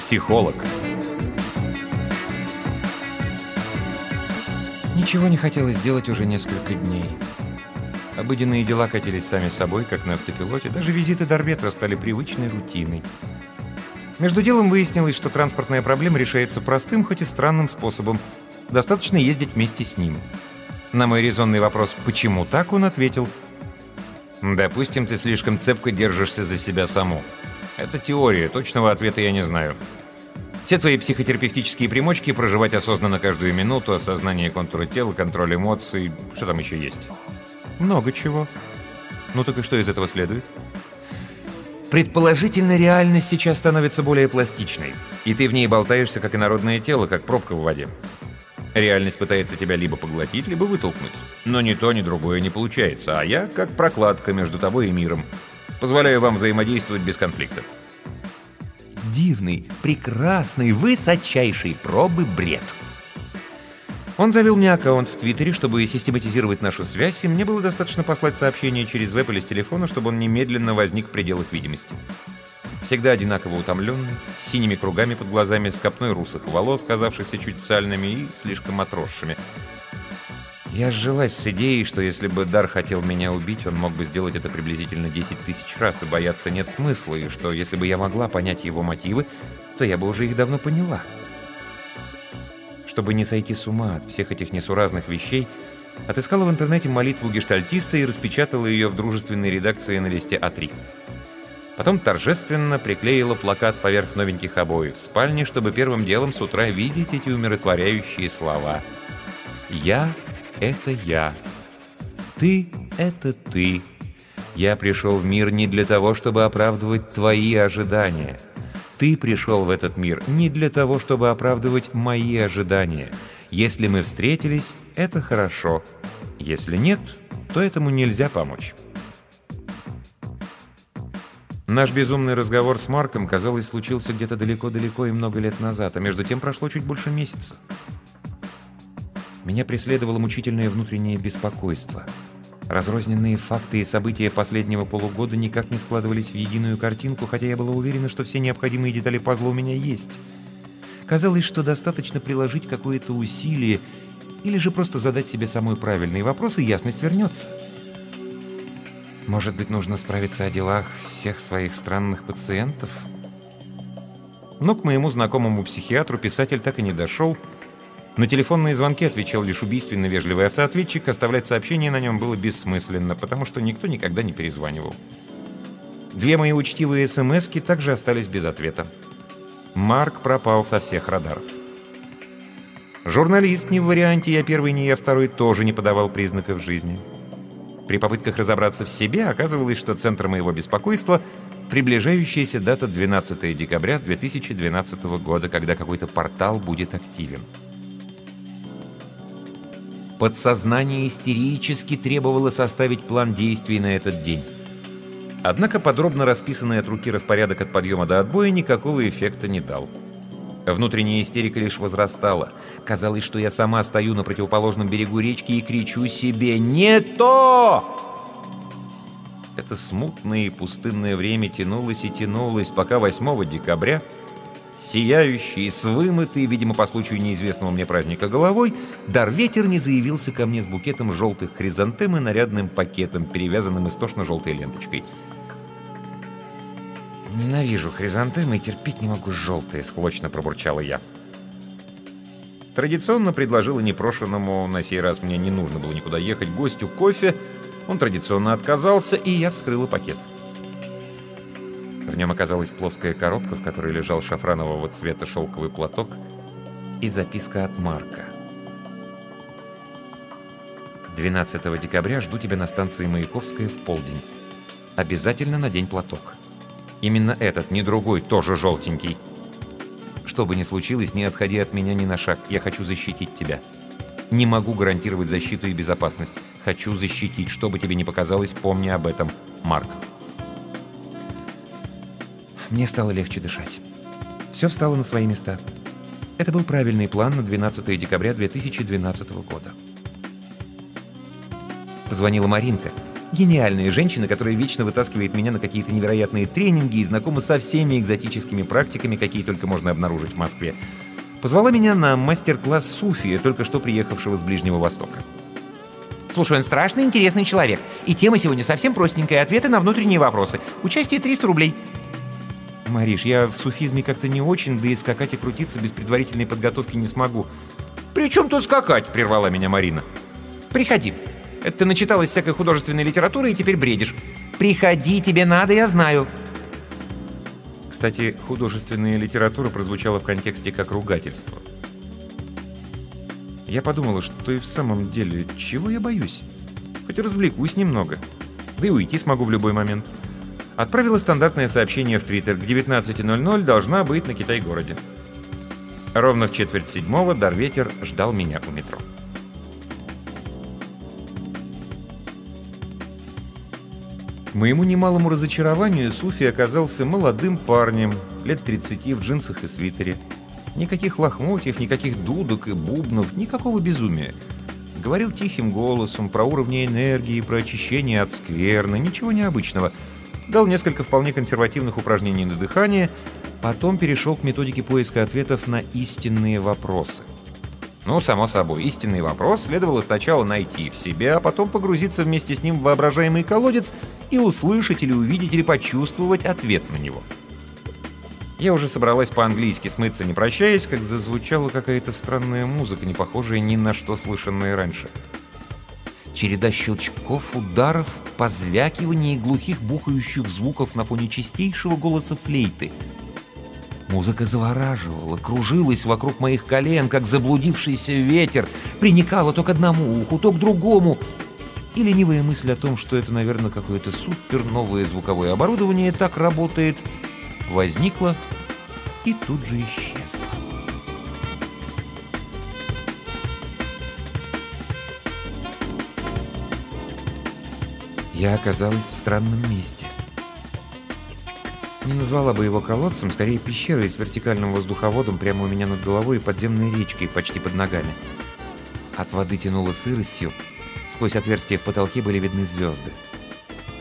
Психолог. Ничего не хотелось делать уже несколько дней. Обыденные дела катились сами собой, как на автопилоте. Даже визиты Дарветра стали привычной рутиной. Между делом выяснилось, что транспортная проблема решается простым, хоть и странным способом. Достаточно ездить вместе с ним. На мой резонный вопрос «почему так?» он ответил «Допустим, ты слишком цепко держишься за себя саму. Это теория, точного ответа я не знаю. Все твои психотерапевтические примочки проживать осознанно каждую минуту, осознание контура тела, контроль эмоций, что там еще есть?» «Много чего». «Ну так и что из этого следует?» Предположительно, реальность сейчас становится более пластичной, и ты в ней болтаешься, как инородное тело, как пробка в воде. Реальность пытается тебя либо поглотить, либо вытолкнуть. Но ни то, ни другое не получается, а я как прокладка между тобой и миром. Позволяю вам взаимодействовать без конфликта. Дивный, прекрасный, высочайший пробы бред. Он завел мне аккаунт в Твиттере, чтобы систематизировать нашу связь, и мне было достаточно послать сообщение через веб или с телефона, чтобы он немедленно возник в пределах видимости. Всегда одинаково утомленный, с синими кругами под глазами, с копной русых волос, казавшихся чуть сальными и слишком отросшими. Я сжилась с идеей, что если бы Дар хотел меня убить, он мог бы сделать это приблизительно 10 тысяч раз, и бояться нет смысла, и что если бы я могла понять его мотивы, то я бы уже их давно поняла. Чтобы не сойти с ума от всех этих несуразных вещей, отыскала в интернете молитву гештальтиста и распечатала ее в дружественной редакции на листе А3. Потом торжественно приклеила плакат поверх новеньких обоев в спальне, чтобы первым делом с утра видеть эти умиротворяющие слова. «Я — это я. Ты — это ты. Я пришел в мир не для того, чтобы оправдывать твои ожидания». Ты пришел в этот мир не для того, чтобы оправдывать мои ожидания. Если мы встретились, это хорошо. Если нет, то этому нельзя помочь. Наш безумный разговор с Марком, казалось, случился где-то далеко-далеко и много лет назад, а между тем прошло чуть больше месяца. Меня преследовало мучительное внутреннее беспокойство — Разрозненные факты и события последнего полугода никак не складывались в единую картинку, хотя я была уверена, что все необходимые детали пазла у меня есть. Казалось, что достаточно приложить какое-то усилие или же просто задать себе самый правильный вопрос, и ясность вернется. Может быть, нужно справиться о делах всех своих странных пациентов? Но к моему знакомому психиатру писатель так и не дошел, на телефонные звонки отвечал лишь убийственно вежливый автоответчик, оставлять сообщение на нем было бессмысленно, потому что никто никогда не перезванивал. Две мои учтивые смс также остались без ответа. Марк пропал со всех радаров. Журналист не в варианте «я первый, не я второй» тоже не подавал признаков жизни. При попытках разобраться в себе оказывалось, что центр моего беспокойства — приближающаяся дата 12 декабря 2012 года, когда какой-то портал будет активен. Подсознание истерически требовало составить план действий на этот день. Однако подробно расписанный от руки распорядок от подъема до отбоя никакого эффекта не дал. Внутренняя истерика лишь возрастала. Казалось, что я сама стою на противоположном берегу речки и кричу себе «Не то!». Это смутное и пустынное время тянулось и тянулось, пока 8 декабря Сияющий, с вымытой, видимо, по случаю неизвестного мне праздника головой, Дарветер не заявился ко мне с букетом желтых хризантем и нарядным пакетом, перевязанным истошно-желтой ленточкой. «Ненавижу хризантемы и терпеть не могу желтые», — склочно пробурчала я. Традиционно предложила непрошенному, на сей раз мне не нужно было никуда ехать, гостю кофе. Он традиционно отказался, и я вскрыла пакет. «Пакет». В нем оказалась плоская коробка, в которой лежал шафранового цвета шелковый платок и записка от Марка. 12 декабря жду тебя на станции Маяковская в полдень. Обязательно надень платок. Именно этот, не другой, тоже желтенький. Что бы ни случилось, не отходи от меня ни на шаг. Я хочу защитить тебя. Не могу гарантировать защиту и безопасность. Хочу защитить. Что бы тебе ни показалось, помни об этом. Марк. Мне стало легче дышать. Все встало на свои места. Это был правильный план на 12 декабря 2012 года. Позвонила Маринка. Гениальная женщина, которая вечно вытаскивает меня на какие-то невероятные тренинги и знакома со всеми экзотическими практиками, какие только можно обнаружить в Москве. Позвала меня на мастер-класс Суфия, только что приехавшего с Ближнего Востока. Слушай, он страшно интересный человек. И тема сегодня совсем простенькая. Ответы на внутренние вопросы. Участие 300 рублей. Мариш, я в суфизме как-то не очень, да и скакать и крутиться без предварительной подготовки не смогу. «При чем тут скакать?» — прервала меня Марина. «Приходи. Это ты начиталась всякой художественной литературы и теперь бредишь. Приходи, тебе надо, я знаю». Кстати, художественная литература прозвучала в контексте как ругательство. Я подумала, что и в самом деле, чего я боюсь? Хоть развлекусь немного. Да и уйти смогу в любой момент. Отправила стандартное сообщение в Твиттер. К 19.00 должна быть на Китай-городе. Ровно в четверть седьмого Дарветер ждал меня у метро. моему немалому разочарованию Суфи оказался молодым парнем, лет 30 в джинсах и свитере. Никаких лохмотьев, никаких дудок и бубнов, никакого безумия. Говорил тихим голосом про уровни энергии, про очищение от скверны, ничего необычного. Дал несколько вполне консервативных упражнений на дыхание, потом перешел к методике поиска ответов на истинные вопросы. Ну, само собой, истинный вопрос следовало сначала найти в себе, а потом погрузиться вместе с ним в воображаемый колодец и услышать или увидеть или почувствовать ответ на него. Я уже собралась по-английски смыться, не прощаясь, как зазвучала какая-то странная музыка, не похожая ни на что слышанное раньше. Череда щелчков, ударов, позвякиваний и глухих бухающих звуков на фоне чистейшего голоса флейты — Музыка завораживала, кружилась вокруг моих колен, как заблудившийся ветер, приникала то к одному уху, то к другому. И ленивая мысль о том, что это, наверное, какое-то супер новое звуковое оборудование так работает, возникла и тут же исчезла. Я оказалась в странном месте — не назвала бы его колодцем, скорее пещерой с вертикальным воздуховодом прямо у меня над головой и подземной речкой почти под ногами. От воды тянуло сыростью. Сквозь отверстия в потолке были видны звезды.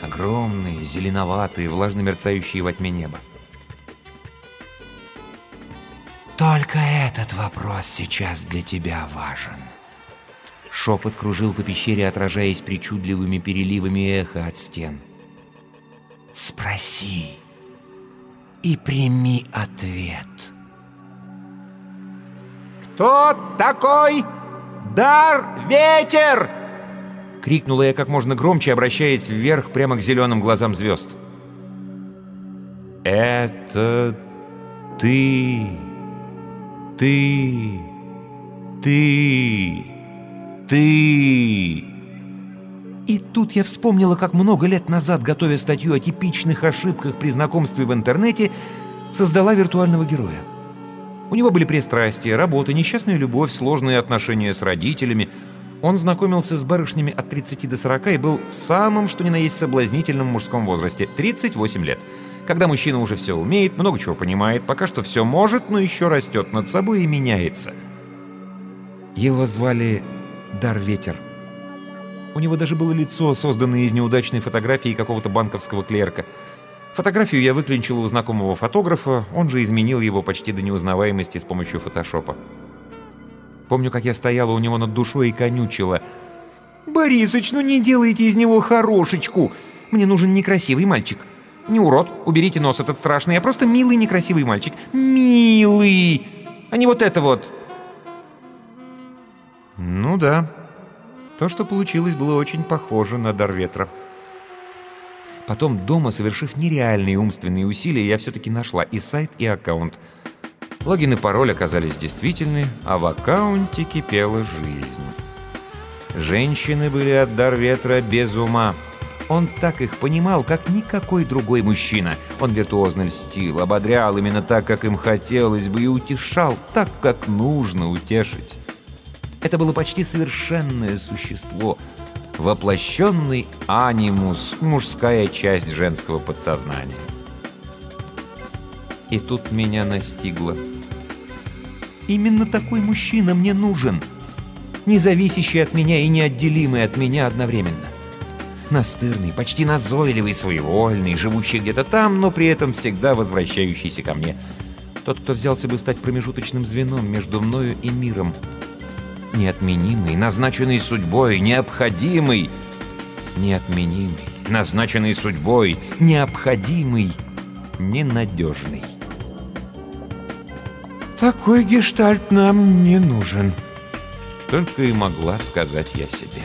Огромные, зеленоватые, влажно мерцающие во тьме неба. «Только этот вопрос сейчас для тебя важен». Шепот кружил по пещере, отражаясь причудливыми переливами эха от стен. «Спроси» и прими ответ. «Кто такой Дар Ветер?» Крикнула я как можно громче, обращаясь вверх прямо к зеленым глазам звезд. «Это ты, ты, ты, ты...» И тут я вспомнила, как много лет назад, готовя статью о типичных ошибках при знакомстве в интернете, создала виртуального героя. У него были пристрастия, работа, несчастная любовь, сложные отношения с родителями. Он знакомился с барышнями от 30 до 40 и был в самом, что ни на есть, соблазнительном мужском возрасте – 38 лет. Когда мужчина уже все умеет, много чего понимает, пока что все может, но еще растет над собой и меняется. Его звали Дар Ветер. У него даже было лицо, созданное из неудачной фотографии какого-то банковского клерка. Фотографию я выклинчил у знакомого фотографа, он же изменил его почти до неузнаваемости с помощью фотошопа. Помню, как я стояла у него над душой и конючила. «Борисыч, ну не делайте из него хорошечку! Мне нужен некрасивый мальчик. Не урод, уберите нос этот страшный, а просто милый некрасивый мальчик. Милый! А не вот это вот!» «Ну да», то, что получилось, было очень похоже на дар ветра. Потом дома, совершив нереальные умственные усилия, я все-таки нашла и сайт, и аккаунт. Логин и пароль оказались действительны, а в аккаунте кипела жизнь. Женщины были от дар ветра без ума. Он так их понимал, как никакой другой мужчина. Он виртуозно льстил, ободрял именно так, как им хотелось бы, и утешал так, как нужно утешить. Это было почти совершенное существо, воплощенный анимус, мужская часть женского подсознания. И тут меня настигло. Именно такой мужчина мне нужен, независящий от меня и неотделимый от меня одновременно. Настырный, почти назойливый, своевольный, живущий где-то там, но при этом всегда возвращающийся ко мне. Тот, кто взялся бы стать промежуточным звеном между мною и миром. Неотменимый, назначенный судьбой, необходимый. Неотменимый, назначенный судьбой, необходимый, ненадежный. Такой гештальт нам не нужен. Только и могла сказать я себе.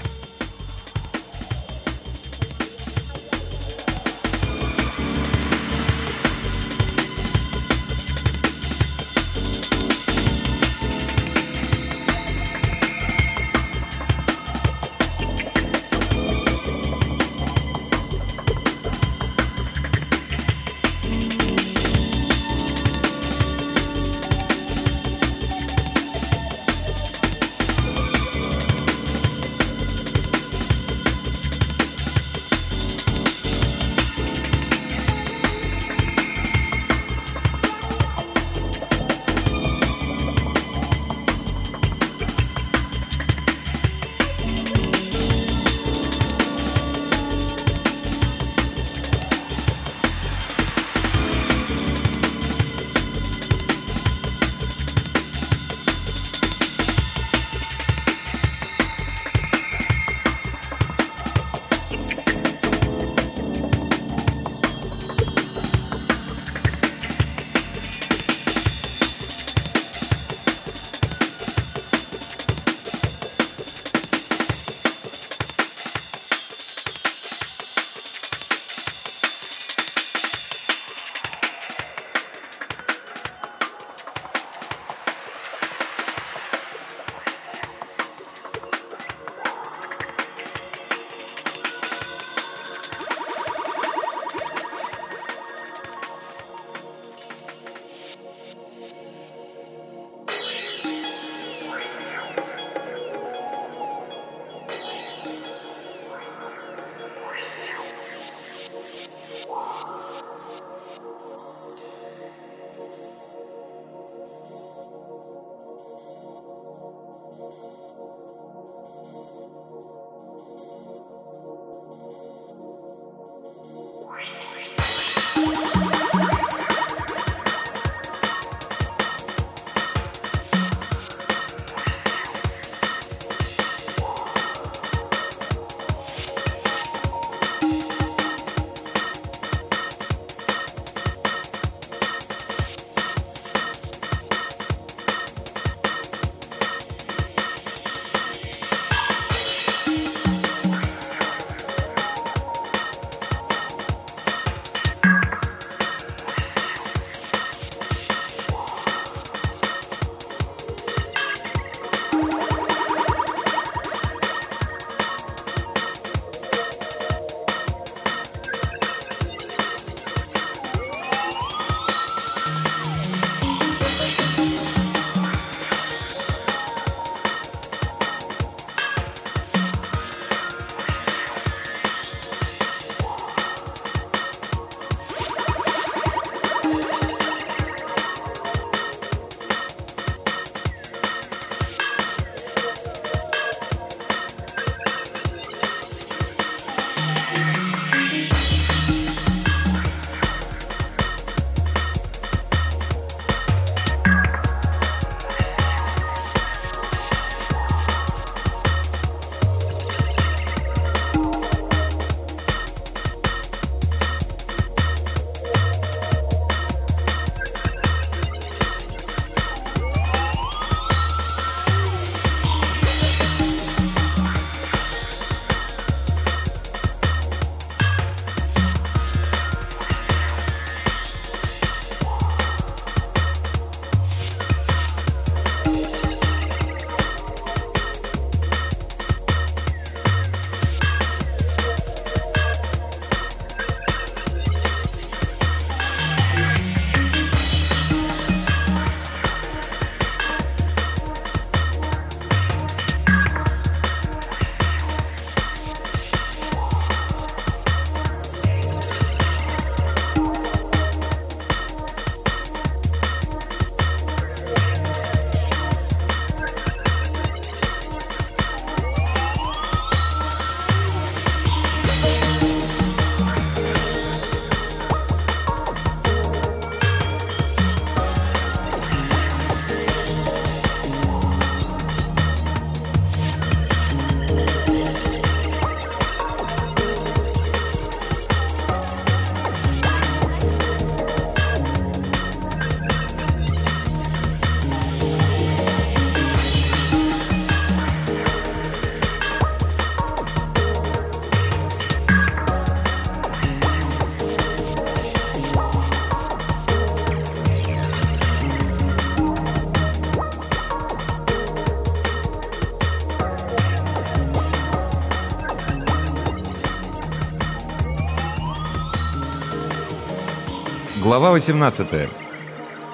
Глава 18.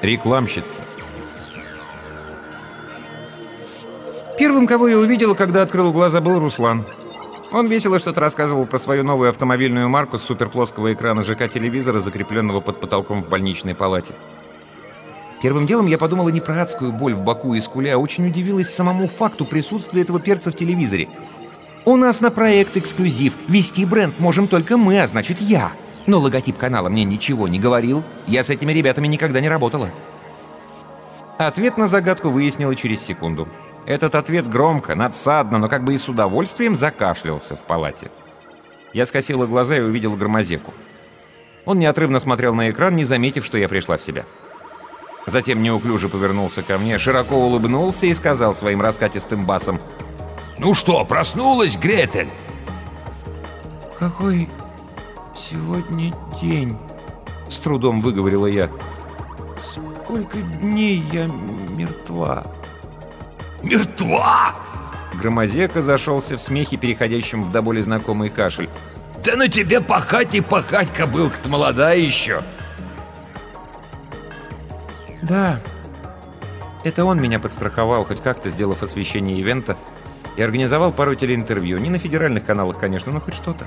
Рекламщица. Первым, кого я увидел, когда открыл глаза, был Руслан. Он весело что-то рассказывал про свою новую автомобильную марку с суперплоского экрана ЖК-телевизора, закрепленного под потолком в больничной палате. Первым делом я подумала не про адскую боль в боку и скуле, а очень удивилась самому факту присутствия этого перца в телевизоре. У нас на проект эксклюзив. Вести бренд можем только мы, а значит я. Но логотип канала мне ничего не говорил. Я с этими ребятами никогда не работала. Ответ на загадку выяснила через секунду. Этот ответ громко, надсадно, но как бы и с удовольствием закашлялся в палате. Я скосила глаза и увидел громозеку. Он неотрывно смотрел на экран, не заметив, что я пришла в себя. Затем неуклюже повернулся ко мне, широко улыбнулся и сказал своим раскатистым басом «Ну что, проснулась, Гретель?» «Какой сегодня день?» С трудом выговорила я. «Сколько дней я мертва?» «Мертва?» Громозека зашелся в смехе, переходящем в до боли знакомый кашель. «Да на тебе пахать и пахать, кобылка-то молодая еще!» «Да, это он меня подстраховал, хоть как-то сделав освещение ивента, и организовал пару телеинтервью. Не на федеральных каналах, конечно, но хоть что-то.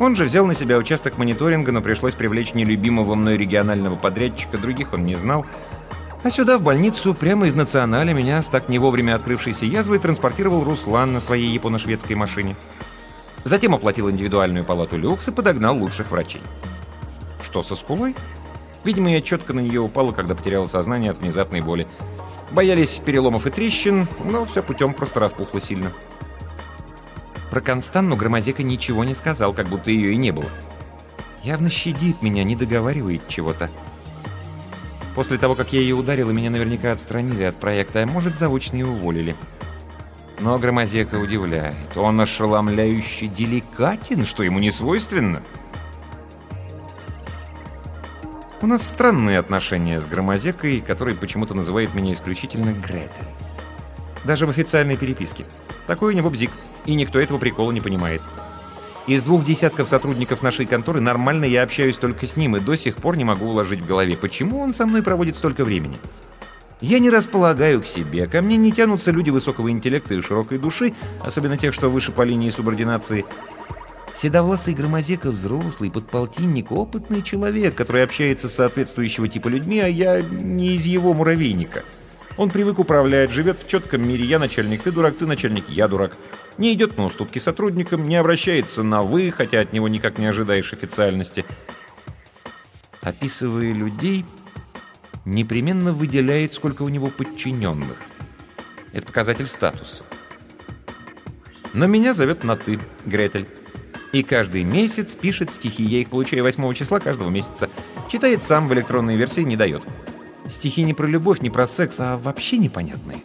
Он же взял на себя участок мониторинга, но пришлось привлечь нелюбимого мной регионального подрядчика, других он не знал. А сюда, в больницу, прямо из националя, меня с так не вовремя открывшейся язвой транспортировал Руслан на своей японо-шведской машине. Затем оплатил индивидуальную палату люкс и подогнал лучших врачей. Что со скулой? Видимо, я четко на нее упала, когда потеряла сознание от внезапной боли. Боялись переломов и трещин, но все путем просто распухло сильно. Про Констанну Громозека ничего не сказал, как будто ее и не было. Явно щадит меня, не договаривает чего-то. После того, как я ее ударила, меня наверняка отстранили от проекта, а может, заочно и уволили. Но Громозека удивляет. Он ошеломляюще деликатен, что ему не свойственно. У нас странные отношения с Громозекой, который почему-то называет меня исключительно Гретель. Даже в официальной переписке. Такой у него бзик, и никто этого прикола не понимает. Из двух десятков сотрудников нашей конторы нормально я общаюсь только с ним, и до сих пор не могу уложить в голове, почему он со мной проводит столько времени. Я не располагаю к себе, ко мне не тянутся люди высокого интеллекта и широкой души, особенно тех, что выше по линии субординации. Седовласый Громозека взрослый, подполтинник, опытный человек, который общается с соответствующего типа людьми, а я не из его муравейника. Он привык управлять, живет в четком мире. Я начальник, ты дурак, ты начальник, я дурак. Не идет на уступки сотрудникам, не обращается на «вы», хотя от него никак не ожидаешь официальности. Описывая людей, непременно выделяет, сколько у него подчиненных. Это показатель статуса. Но меня зовет на «ты», Гретель. И каждый месяц пишет стихи. Я их получаю 8 числа каждого месяца. Читает сам в электронной версии, не дает. Стихи не про любовь, не про секс, а вообще непонятные.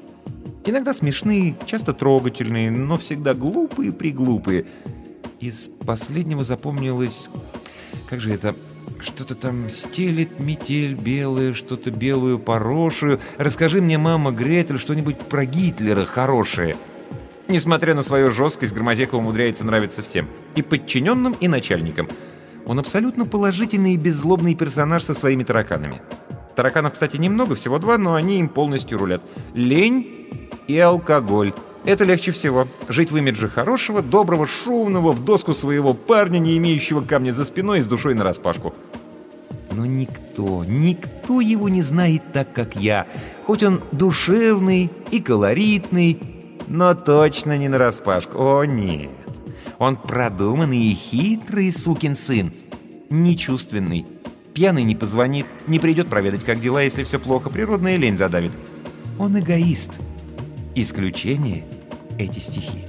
Иногда смешные, часто трогательные, но всегда глупые-приглупые. Из последнего запомнилось... Как же это... Что-то там стелит метель белая, что-то белую порошую. Расскажи мне, мама, Гретель, что-нибудь про Гитлера хорошее. Несмотря на свою жесткость, Громозека умудряется нравиться всем. И подчиненным, и начальникам. Он абсолютно положительный и беззлобный персонаж со своими тараканами. Тараканов, кстати, немного, всего два, но они им полностью рулят. Лень и алкоголь. Это легче всего. Жить в имидже хорошего, доброго, шумного, в доску своего парня, не имеющего камня за спиной и с душой нараспашку. Но никто, никто его не знает так, как я. Хоть он душевный и колоритный, но точно не нараспашку. О, нет. Он продуманный и хитрый сукин сын. Нечувственный. Пьяный не позвонит, не придет проведать, как дела, если все плохо, природная лень задавит. Он эгоист. Исключение — эти стихи.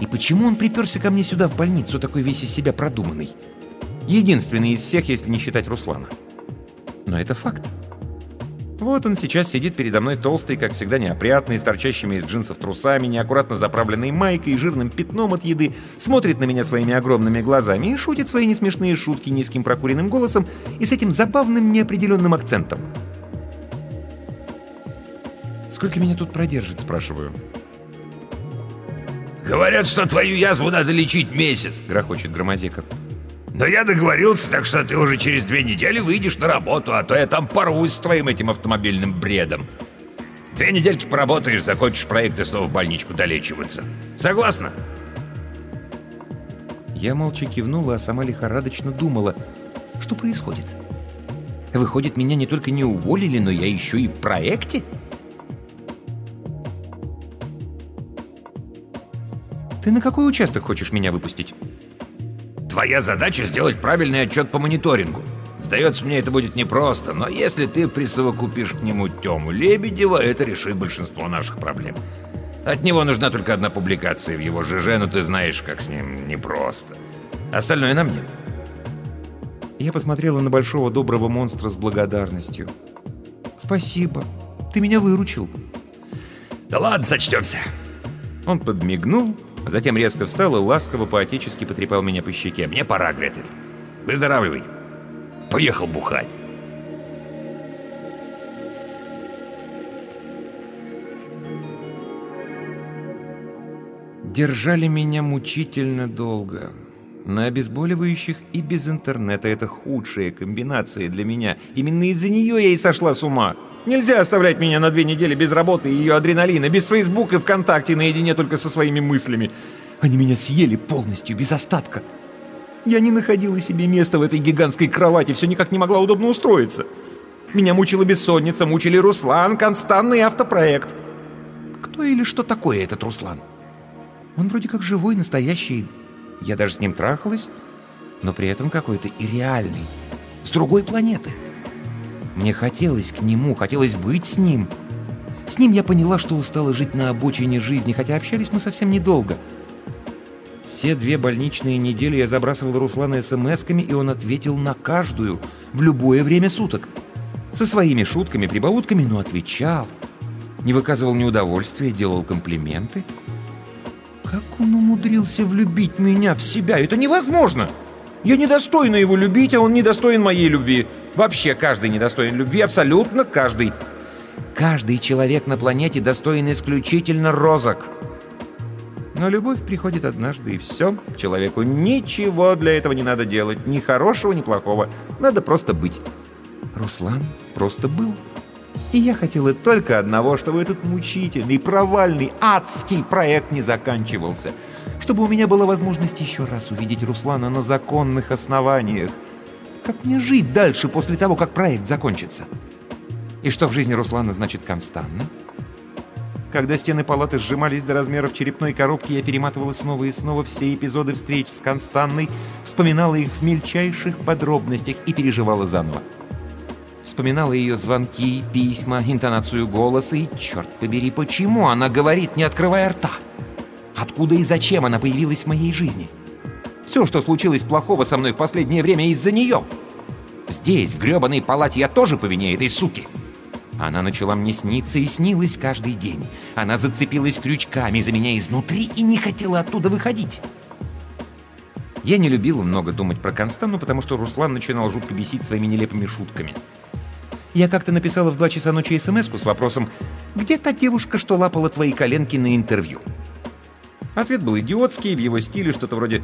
И почему он приперся ко мне сюда, в больницу, такой весь из себя продуманный? Единственный из всех, если не считать Руслана. Но это факт. Вот он сейчас сидит передо мной толстый, как всегда неопрятный, с торчащими из джинсов трусами, неаккуратно заправленной майкой и жирным пятном от еды, смотрит на меня своими огромными глазами и шутит свои несмешные шутки низким прокуренным голосом и с этим забавным неопределенным акцентом. «Сколько меня тут продержит?» – спрашиваю. «Говорят, что твою язву надо лечить месяц!» – грохочет Громозеков. Но я договорился, так что ты уже через две недели выйдешь на работу, а то я там порвусь с твоим этим автомобильным бредом. Две недельки поработаешь, закончишь проект и снова в больничку долечиваться. Согласна? Я молча кивнула, а сама лихорадочно думала, что происходит. Выходит, меня не только не уволили, но я еще и в проекте? Ты на какой участок хочешь меня выпустить? Твоя задача сделать правильный отчет по мониторингу. Сдается мне, это будет непросто, но если ты присовокупишь к нему Тему Лебедева, это решит большинство наших проблем. От него нужна только одна публикация в его ЖЖ, но ты знаешь, как с ним непросто. Остальное на мне. Я посмотрела на большого доброго монстра с благодарностью. «Спасибо. Ты меня выручил». Да ладно, сочтемся. Он подмигнул, затем резко встал и ласково по-отечески потрепал меня по щеке. Мне пора, Гретель. Выздоравливай. Поехал бухать. Держали меня мучительно долго. На обезболивающих и без интернета это худшая комбинация для меня. Именно из-за нее я и сошла с ума. Нельзя оставлять меня на две недели без работы и ее адреналина, без Фейсбука и ВКонтакте, наедине только со своими мыслями. Они меня съели полностью, без остатка. Я не находила себе места в этой гигантской кровати, все никак не могла удобно устроиться. Меня мучила бессонница, мучили Руслан, Констанный автопроект. Кто или что такое этот Руслан? Он вроде как живой, настоящий. Я даже с ним трахалась, но при этом какой-то и реальный. С другой планеты. Мне хотелось к нему, хотелось быть с ним. С ним я поняла, что устала жить на обочине жизни, хотя общались мы совсем недолго. Все две больничные недели я забрасывал Руслана смс-ками, и он ответил на каждую, в любое время суток. Со своими шутками, прибаутками, но отвечал. Не выказывал неудовольствия, делал комплименты. Как он умудрился влюбить меня в себя? Это невозможно! Я недостойна его любить, а он недостоин моей любви. Вообще каждый недостоин любви, абсолютно каждый. Каждый человек на планете достоин исключительно розок. Но любовь приходит однажды, и все. Человеку ничего для этого не надо делать. Ни хорошего, ни плохого. Надо просто быть. Руслан просто был. И я хотела только одного, чтобы этот мучительный, провальный, адский проект не заканчивался. Чтобы у меня была возможность еще раз увидеть Руслана на законных основаниях. Как мне жить дальше после того, как проект закончится? И что в жизни Руслана значит констанно? Когда стены палаты сжимались до размеров черепной коробки, я перематывала снова и снова все эпизоды встреч с Констанной, вспоминала их в мельчайших подробностях и переживала заново. Вспоминала ее звонки, письма, интонацию голоса и, черт побери, почему она говорит, не открывая рта? Откуда и зачем она появилась в моей жизни? Все, что случилось плохого со мной в последнее время из-за нее. Здесь, в гребаной палате, я тоже по вине этой суки. Она начала мне сниться и снилась каждый день. Она зацепилась крючками за меня изнутри и не хотела оттуда выходить. Я не любила много думать про Констану, потому что Руслан начинал жутко бесить своими нелепыми шутками. Я как-то написала в 2 часа ночи смс с вопросом «Где та девушка, что лапала твои коленки на интервью?» Ответ был идиотский, в его стиле что-то вроде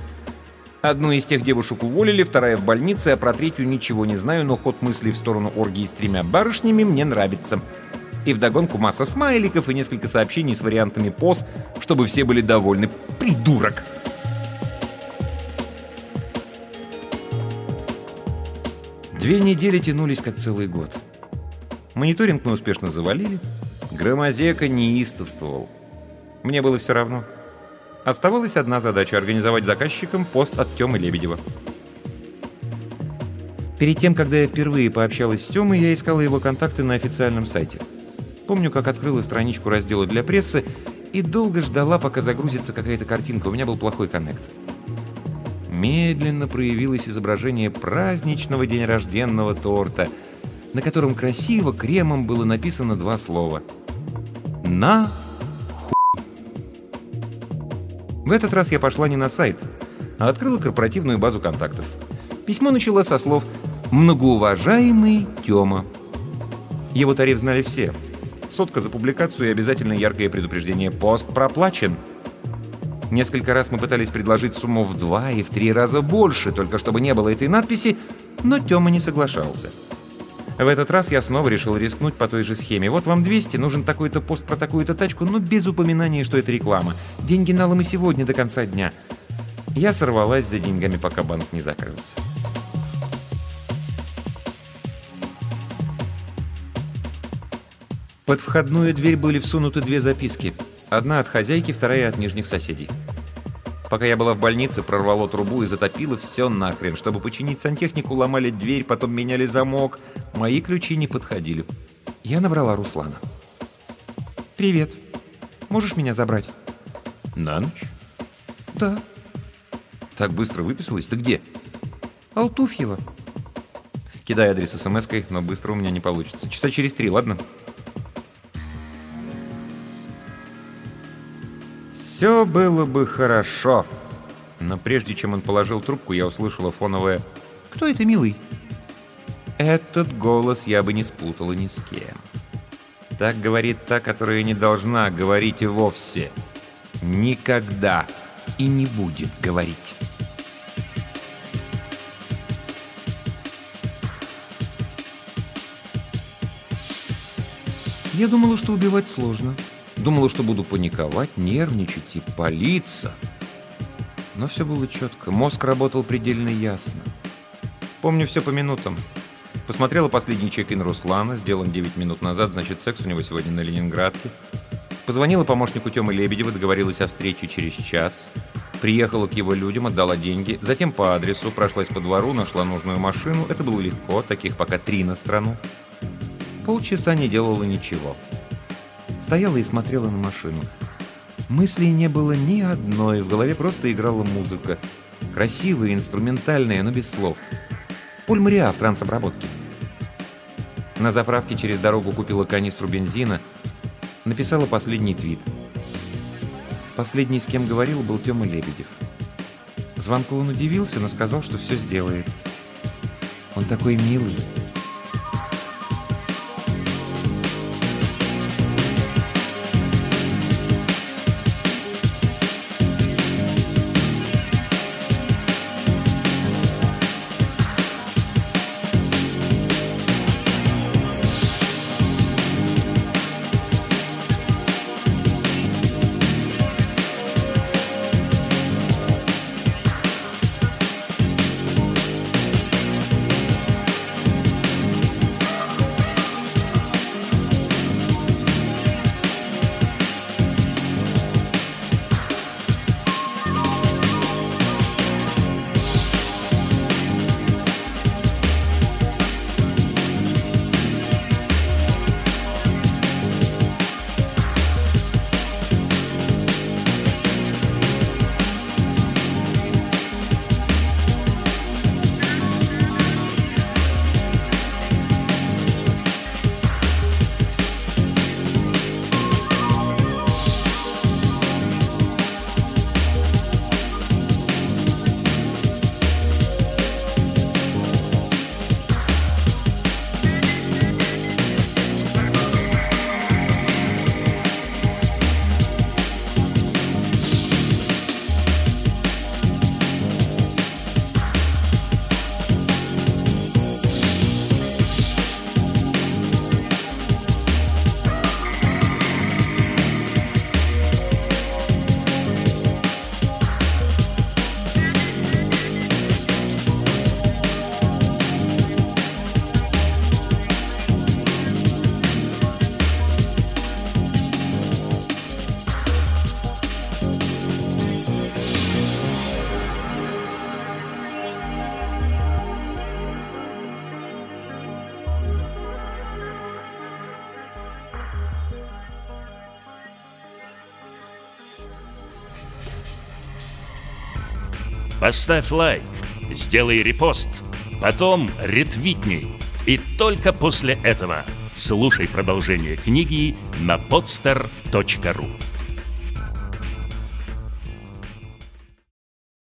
Одну из тех девушек уволили, вторая в больнице, а про третью ничего не знаю, но ход мыслей в сторону оргии с тремя барышнями мне нравится. И вдогонку масса смайликов и несколько сообщений с вариантами поз, чтобы все были довольны. Придурок! Две недели тянулись как целый год. Мониторинг мы успешно завалили. Громозека неистовствовал. Мне было все равно. Оставалась одна задача — организовать заказчикам пост от Тёмы Лебедева. Перед тем, когда я впервые пообщалась с Тёмой, я искала его контакты на официальном сайте. Помню, как открыла страничку раздела для прессы и долго ждала, пока загрузится какая-то картинка. У меня был плохой коннект. Медленно проявилось изображение праздничного день рожденного торта, на котором красиво кремом было написано два слова. «На в этот раз я пошла не на сайт, а открыла корпоративную базу контактов. Письмо начало со слов «Многоуважаемый Тёма». Его тариф знали все. Сотка за публикацию и обязательно яркое предупреждение «Пост проплачен». Несколько раз мы пытались предложить сумму в два и в три раза больше, только чтобы не было этой надписи, но Тёма не соглашался. В этот раз я снова решил рискнуть по той же схеме. Вот вам 200, нужен такой-то пост про такую-то тачку, но без упоминания, что это реклама. Деньги налом и сегодня до конца дня. Я сорвалась за деньгами, пока банк не закрылся. Под входную дверь были всунуты две записки. Одна от хозяйки, вторая от нижних соседей. Пока я была в больнице, прорвало трубу и затопило все нахрен. Чтобы починить сантехнику, ломали дверь, потом меняли замок. Мои ключи не подходили. Я набрала Руслана. «Привет. Можешь меня забрать?» На ночь? «Да». Так быстро выписалась? Ты где? «Алтуфьева». Кидай адрес смс-кой, но быстро у меня не получится. Часа через три, ладно? Все было бы хорошо. Но прежде чем он положил трубку, я услышала фоновое «Кто это, милый?» Этот голос я бы не спутала ни с кем. Так говорит та, которая не должна говорить вовсе. Никогда и не будет говорить. Я думала, что убивать сложно. Думала, что буду паниковать, нервничать и палиться. Но все было четко. Мозг работал предельно ясно. Помню все по минутам. Посмотрела последний чек-ин Руслана, сделан 9 минут назад, значит, секс у него сегодня на Ленинградке. Позвонила помощнику Тёмы Лебедева, договорилась о встрече через час. Приехала к его людям, отдала деньги. Затем по адресу прошлась по двору, нашла нужную машину. Это было легко, таких пока три на страну. Полчаса не делала ничего. Стояла и смотрела на машину. Мыслей не было ни одной, в голове просто играла музыка. Красивая, инструментальная, но без слов. Поль Мариа в трансобработке. На заправке через дорогу купила канистру бензина, написала последний твит. Последний, с кем говорил, был Тёма Лебедев. Звонку он удивился, но сказал, что все сделает. Он такой милый. Поставь лайк, сделай репост, потом ретвитни. И только после этого слушай продолжение книги на podster.ru